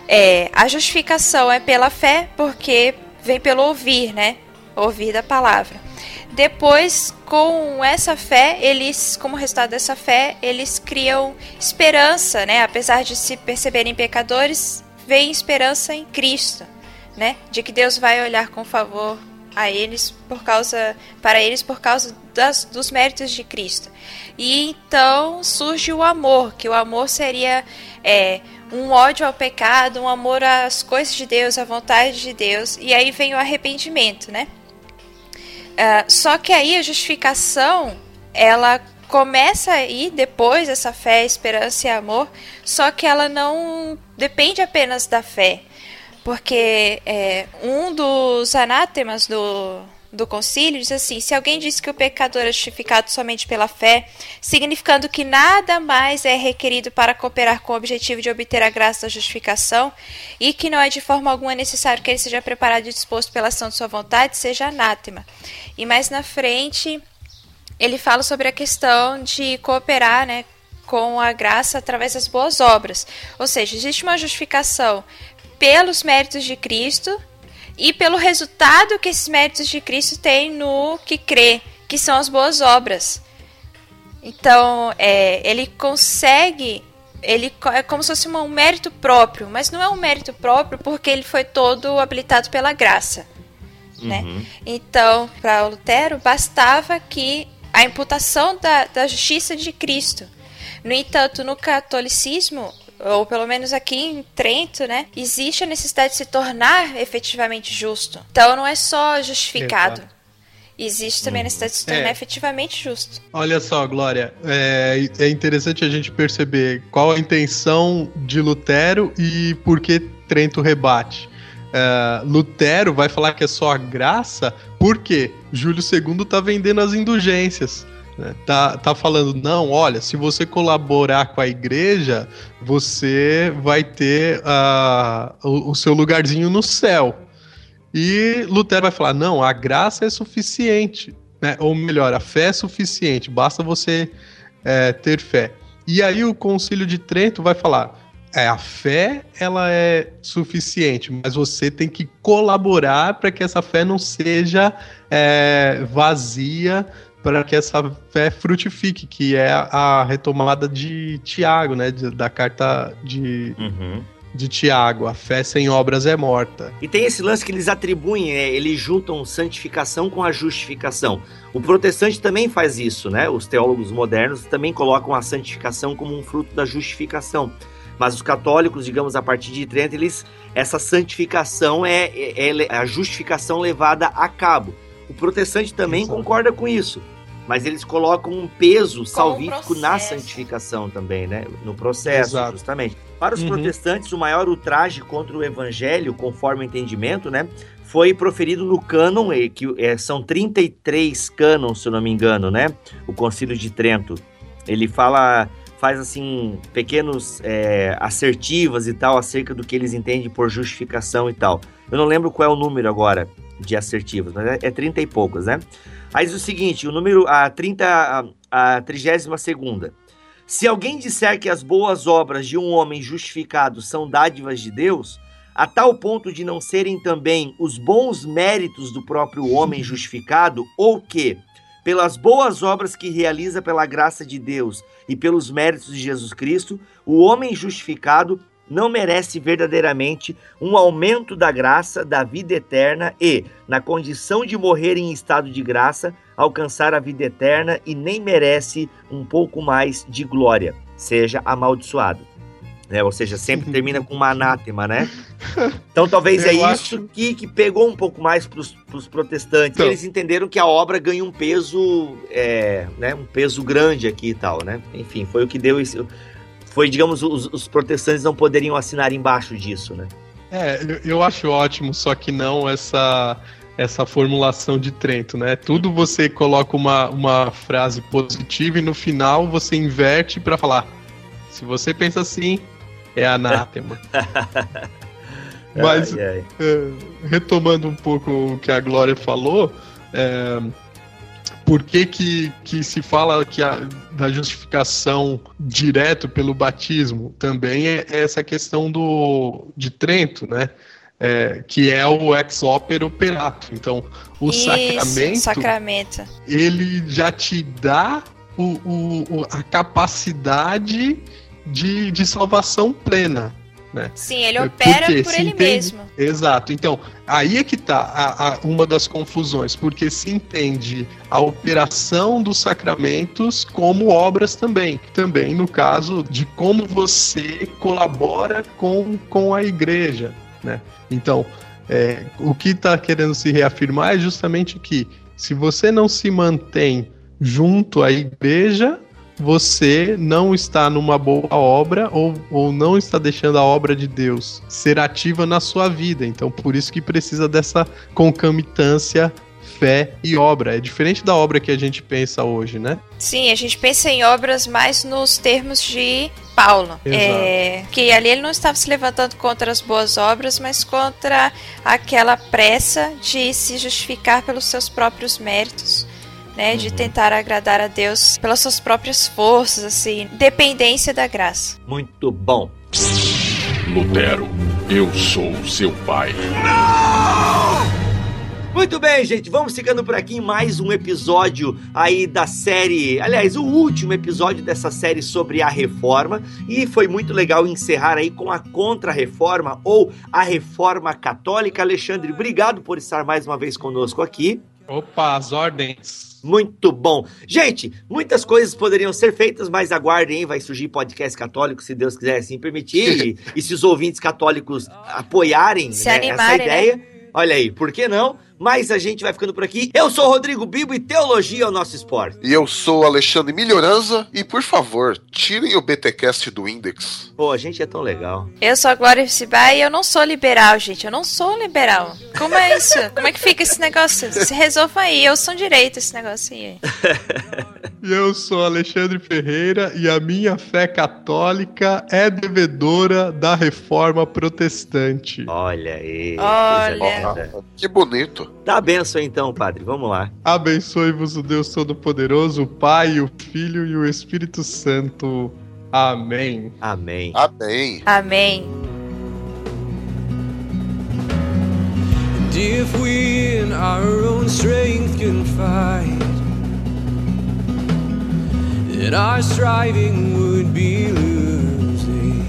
é, a justificação é pela fé porque vem pelo ouvir, né? Ouvir da palavra. Depois, com essa fé, eles, como resultado dessa fé, eles criam esperança, né? Apesar de se perceberem pecadores, vem esperança em Cristo, né? De que Deus vai olhar com favor a eles por causa para eles por causa das, dos méritos de Cristo. E então surge o amor, que o amor seria é, um ódio ao pecado, um amor às coisas de Deus, à vontade de Deus, e aí vem o arrependimento, né? Uh, só que aí a justificação ela começa aí depois essa fé, esperança e amor, só que ela não depende apenas da fé, porque é, um dos anátemas do, do concílio diz assim: se alguém diz que o pecador é justificado somente pela fé, significando que nada mais é requerido para cooperar com o objetivo de obter a graça da justificação, e que não é de forma alguma necessário que ele seja preparado e disposto pela ação de sua vontade, seja anátema. E mais na frente, ele fala sobre a questão de cooperar, né? Com a graça através das boas obras. Ou seja, existe uma justificação pelos méritos de Cristo e pelo resultado que esses méritos de Cristo têm no que crê, que são as boas obras. Então, é, ele consegue, ele é como se fosse um mérito próprio, mas não é um mérito próprio porque ele foi todo habilitado pela graça. Né? Uhum. Então, para Lutero, bastava que a imputação da, da justiça de Cristo. No entanto, no catolicismo, ou pelo menos aqui em Trento, né, existe a necessidade de se tornar efetivamente justo. Então não é só justificado. Exato. Existe também a necessidade de se tornar É. efetivamente justo. Olha só, Glória, é, é interessante a gente perceber qual a intenção de Lutero e por que Trento rebate. É, Lutero vai falar que é só a graça porque Júlio II tá vendendo as indulgências. Né? Tá, tá falando, não, olha, se você colaborar com a igreja, você vai ter ah, o, o seu lugarzinho no céu. E Lutero vai falar: não, a graça é suficiente. Né? Ou melhor, a fé é suficiente, basta você é, ter fé. E aí o Concílio de Trento vai falar: é, a fé ela é suficiente, mas você tem que colaborar para que essa fé não seja é, vazia, para que essa fé frutifique, que é a retomada de Tiago, né? de- da carta de, Uhum. de Tiago: a fé sem obras é morta. E tem esse lance que eles atribuem, é, eles juntam santificação com a justificação. O protestante também faz isso, né? Os teólogos modernos também colocam a santificação como um fruto da justificação. Mas os católicos, digamos, a partir de Trento, eles, essa santificação é, é- é a justificação levada a cabo. O protestante também Exato. concorda com isso. Mas eles colocam um peso salvífico na santificação também, né? No processo, Exato. justamente. Para os Uhum. protestantes, o maior ultraje contra o evangelho, conforme o entendimento, né? Foi proferido no cânon, que eh, são 33 cânons, se eu não me engano, né? O Concílio de Trento. Ele fala, faz assim, pequenos eh, assertivas e tal, acerca do que eles entendem por justificação e tal. Eu não lembro qual é o número agora de assertivas, mas é, é 30 e poucos, né? Aí diz o seguinte, o número, a 30, a, a 32 segunda. Se alguém disser que as boas obras de um homem justificado são dádivas de Deus, a tal ponto de não serem também os bons méritos do próprio homem justificado, ou que, pelas boas obras que realiza pela graça de Deus e pelos méritos de Jesus Cristo, o homem justificado não merece verdadeiramente um aumento da graça, da vida eterna e, na condição de morrer em estado de graça, alcançar a vida eterna e nem merece um pouco mais de glória, seja amaldiçoado. Né? Ou seja, sempre [laughs] termina com uma anátema, né? [laughs] Então talvez é isso que, que pegou um pouco mais para os protestantes. Então. Eles entenderam que a obra ganha um peso, é, né, um peso grande aqui e tal, né? Enfim, foi o que deu isso. Foi, digamos, os, os protestantes não poderiam assinar embaixo disso, né? É, eu, eu acho ótimo, só que não essa essa formulação de Trento, né? Tudo você coloca uma, uma frase positiva e no final você inverte para falar. Se você pensa assim, é anátema. [laughs] Mas, ai, ai. É, retomando um pouco o que a Glória falou, é, por que, que, que se fala que a, da justificação direto pelo batismo? Também é essa questão do, de Trento, né? é, que é o ex opere operato. Então, o Isso, sacramento, sacramento, ele já te dá o, o, a capacidade de, de salvação plena. Né? Sim, ele opera porque por ele entende... mesmo. Exato. Então, aí é que está a, a, uma das confusões, porque se entende a operação dos sacramentos como obras também. Também no caso de como você colabora com, com a igreja. Né? Então, é, o que está querendo se reafirmar é justamente que se você não se mantém junto à igreja, você não está numa boa obra ou, ou não está deixando a obra de Deus ser ativa na sua vida. Então, por isso que precisa dessa concomitância fé e obra. É diferente da obra que a gente pensa hoje, né? Sim, a gente pensa em obras mais nos termos de Paulo. É, que ali ele não estava se levantando contra as boas obras, mas contra aquela pressa de se justificar pelos seus próprios méritos. Né, de uhum. tentar agradar a Deus pelas suas próprias forças, assim, dependência da graça. Muito bom. Lutero, eu sou seu pai. Não! Muito bem, gente, vamos ficando por aqui em mais um episódio aí da série, aliás, o último episódio dessa série sobre a reforma, e foi muito legal encerrar aí com a contra-reforma ou a reforma católica. Alexandre, obrigado por estar mais uma vez conosco aqui. Opa, as ordens. Muito bom. Gente, muitas coisas poderiam ser feitas, mas aguardem, vai surgir podcast católico, se Deus quiser assim permitir, e, [laughs] e se os ouvintes católicos apoiarem né, essa ideia. Né? Olha aí, por que não? Mas a gente vai ficando por aqui. Eu sou o Rodrigo Bibo e teologia é o nosso esporte. E eu sou o Alexandre Melhoranza. E por favor, tirem o BTcast do Index. Pô, a gente é tão legal. Eu sou a Glória Cibá e eu não sou liberal, gente. Eu não sou liberal. Como é isso? Como é que fica esse negócio? Se resolva aí. Eu sou direito esse negócio aí. [laughs] E eu sou Alexandre Ferreira e a minha fé católica é devedora da reforma protestante. Olha aí. Olha. Que bonito. Dá a benção então, padre. Vamos lá. Abençoe-vos o Deus Todo-Poderoso, o Pai, o Filho e o Espírito Santo. Amém. Amém. Amém. Amém. And if we in our own strength can fight, then our striving would be losing.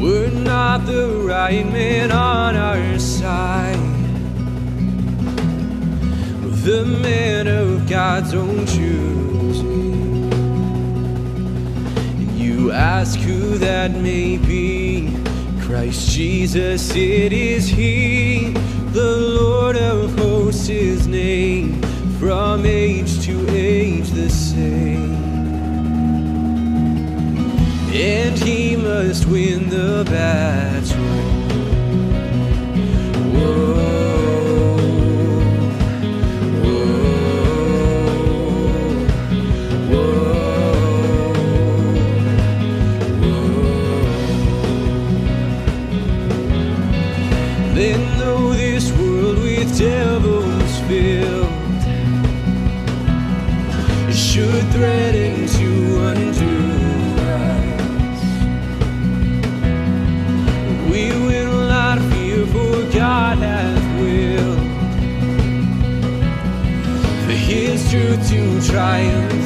We're not the right man on our side. The man of God's own choosing. And you ask who that may be. Christ Jesus, it is He, the Lord of hosts, His name, from age to age the same. And He must win the battle. Whoa, truth to triumph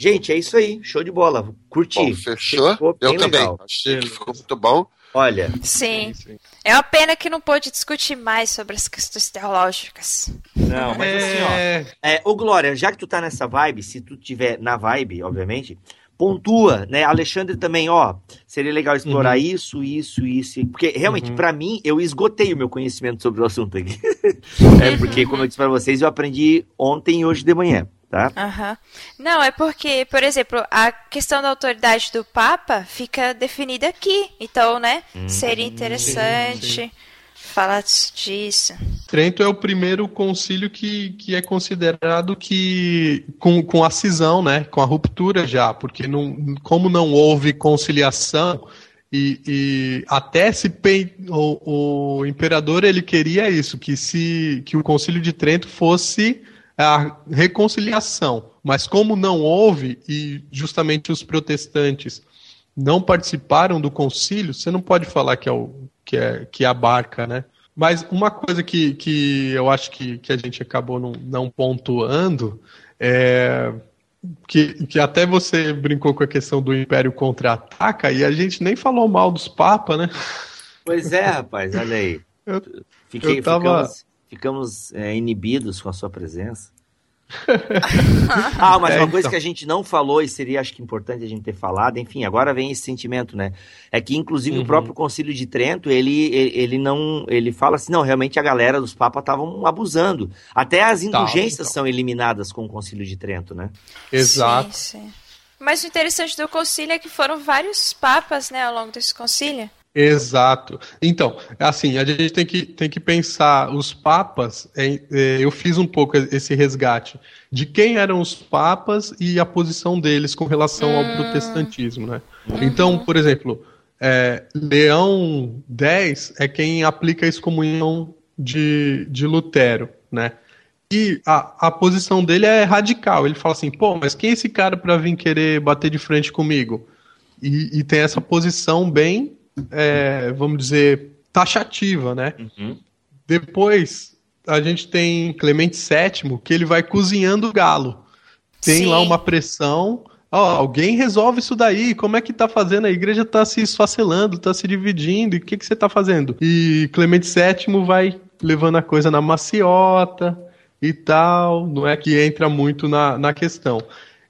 Gente, é isso aí. Show de bola. Curti. Bom, fechou? Ficou Eu também. legal. Achei que ficou muito bom. Olha, Sim. É uma pena que não pôde discutir mais sobre as questões teológicas. não, mas assim, ó. É, É, ô Glória, já que tu tá nessa vibe, se tu tiver na vibe, obviamente, pontua, né? Alexandre também, ó, seria legal explorar Uhum. isso, isso, isso, porque realmente Uhum. pra mim eu esgotei o meu conhecimento sobre o assunto aqui. [laughs] é porque como eu disse pra vocês, eu aprendi ontem e hoje de manhã, tá? Aham. Não, é porque, por exemplo, a questão da autoridade do Papa fica definida aqui. Então, né? seria interessante falar disso. Trento é o primeiro concílio que, que é considerado que com, com a cisão, né, com a ruptura já, porque não, como não houve conciliação e, e até se pen- o, o imperador ele queria isso, que se que o concílio de Trento fosse a reconciliação, mas como não houve e justamente os protestantes não participaram do concílio, você não pode falar que é o que é que abarca, né? Mas uma coisa que, que eu acho que, que a gente acabou não, não pontuando é que, que até você brincou com a questão do Império contra-ataca e a gente nem falou mal dos papas, né? Pois é, rapaz, olha aí. Eu- Fiquei, eu tava- Ficamos, ficamos, é, inibidos com a sua presença. [laughs] ah, mas É, uma coisa então. que a gente não falou e seria, acho que importante a gente ter falado, enfim, agora vem esse sentimento, né? É que, inclusive, Uhum. o próprio Concílio de Trento, ele, ele, ele não. Ele fala assim, não, realmente a galera dos papas estavam abusando. Até as indulgências então. são eliminadas com o Concílio de Trento, né? Exato. Sim, sim. Mas o interessante do concílio é que foram vários papas, né, ao longo desse concílio. Exato. Então, assim, a gente tem que, tem que pensar, os papas, é, é, eu fiz um pouco esse resgate de quem eram os papas e a posição deles com relação ao protestantismo, né? Então, por exemplo, é, Leão X é quem aplica a excomunhão de, de Lutero, né? E a, a posição dele é radical. Ele fala assim, pô, mas quem é esse cara para vir querer bater de frente comigo? E, e tem essa posição bem, é, vamos dizer, taxativa, né? Depois a gente tem Clemente VII, que ele vai cozinhando o galo. Tem Sim. lá uma pressão. Ó, alguém resolve isso daí. Como é que tá fazendo? A igreja tá se esfacelando, tá se dividindo. E o que, que você tá fazendo? E Clemente VII vai levando a coisa na maciota e tal. Não é que entra muito na, na questão.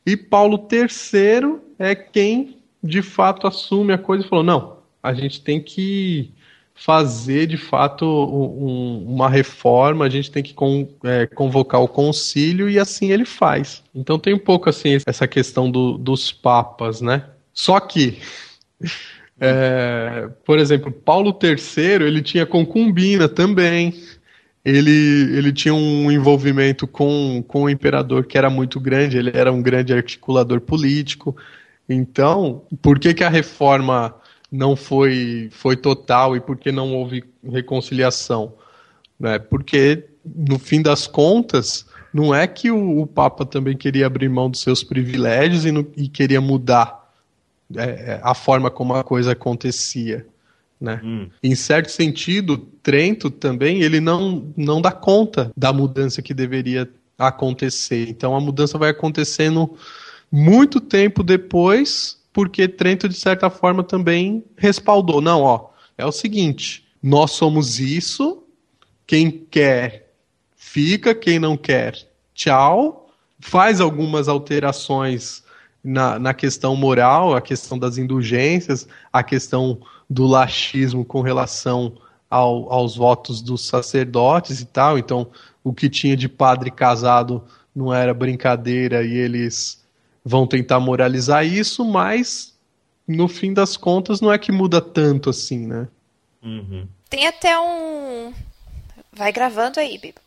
E Paulo III é quem de fato assume a coisa e falou: não, a gente tem que fazer de fato um, uma reforma, a gente tem que con, é, convocar o concílio e assim ele faz. Então tem um pouco assim essa questão do, dos papas, né? Só que, [laughs] é, por exemplo, Paulo III ele tinha concubina também. Ele, ele tinha um envolvimento com, com o imperador que era muito grande, ele era um grande articulador político. Então, por que, que a reforma não foi, foi total e por que não houve reconciliação? Né? Porque, no fim das contas, não é que o, o Papa também queria abrir mão dos seus privilégios e, no, e queria mudar é, é, a forma como a coisa acontecia. Né? Hum. Em certo sentido, Trento também ele não, não dá conta da mudança que deveria acontecer. Então a mudança vai acontecendo muito tempo depois porque Trento, de certa forma, também respaldou. Não, ó, é o seguinte: nós somos isso, quem quer fica, quem não quer, tchau. Faz algumas alterações na, na questão moral, a questão das indulgências, a questão do laxismo com relação ao, aos votos dos sacerdotes e tal. Então, o que tinha de padre casado não era brincadeira e eles vão tentar moralizar isso, mas no fim das contas não é que muda tanto assim, né? Uhum. Tem até um. Vai gravando aí, Biba.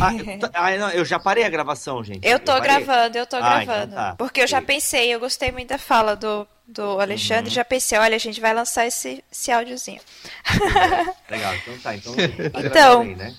Ah, eu, ah, não, eu já parei a gravação, gente. Eu tô eu gravando, eu tô ah, então gravando. Então tá. Porque eu já pensei, eu gostei muito da fala do, do Alexandre, uhum. já pensei, olha, a gente vai lançar esse, esse áudiozinho. Legal, então tá. Então, [laughs] tá então aí, né?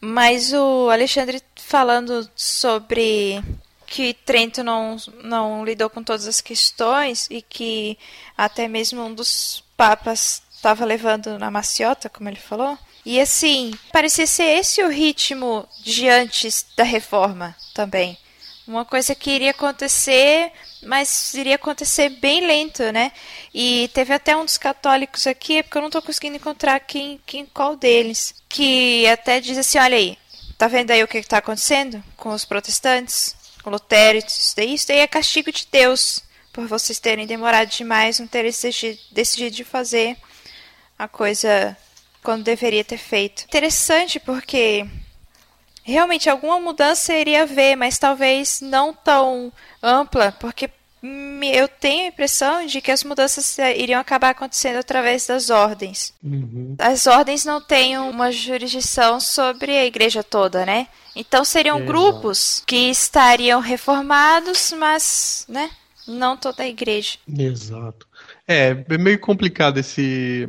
mas o Alexandre falando sobre que Trento não, não lidou com todas as questões e que até mesmo um dos papas estava levando na maciota, como ele falou. E assim, parecia ser esse o ritmo de antes da reforma também. Uma coisa que iria acontecer, mas iria acontecer bem lento, né? E teve até um dos católicos aqui, porque eu não estou conseguindo encontrar quem, quem qual deles, que até diz assim, olha aí, tá vendo aí o que está acontecendo com os protestantes? Lutero, daí, isso daí é castigo de Deus por vocês terem demorado demais, não terem decidido de fazer a coisa quando deveria ter feito. Interessante porque realmente alguma mudança iria haver, mas talvez não tão ampla, porque eu tenho a impressão de que as mudanças iriam acabar acontecendo através das ordens. Uhum. As ordens não têm uma jurisdição sobre a igreja toda, né? Então seriam Exato. grupos que estariam reformados, mas, né, não toda a igreja. Exato. É, é meio complicado esse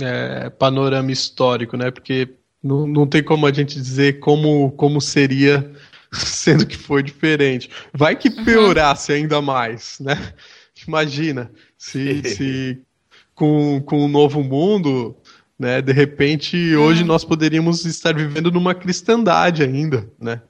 é, panorama histórico, né? Porque não, não tem como a gente dizer como, como seria [laughs] sendo que foi diferente. Vai que uhum. piorasse uhum. ainda mais, né? Imagina se, se com, com o um novo mundo, né? De repente, hoje uhum. nós poderíamos estar vivendo numa cristandade ainda, né?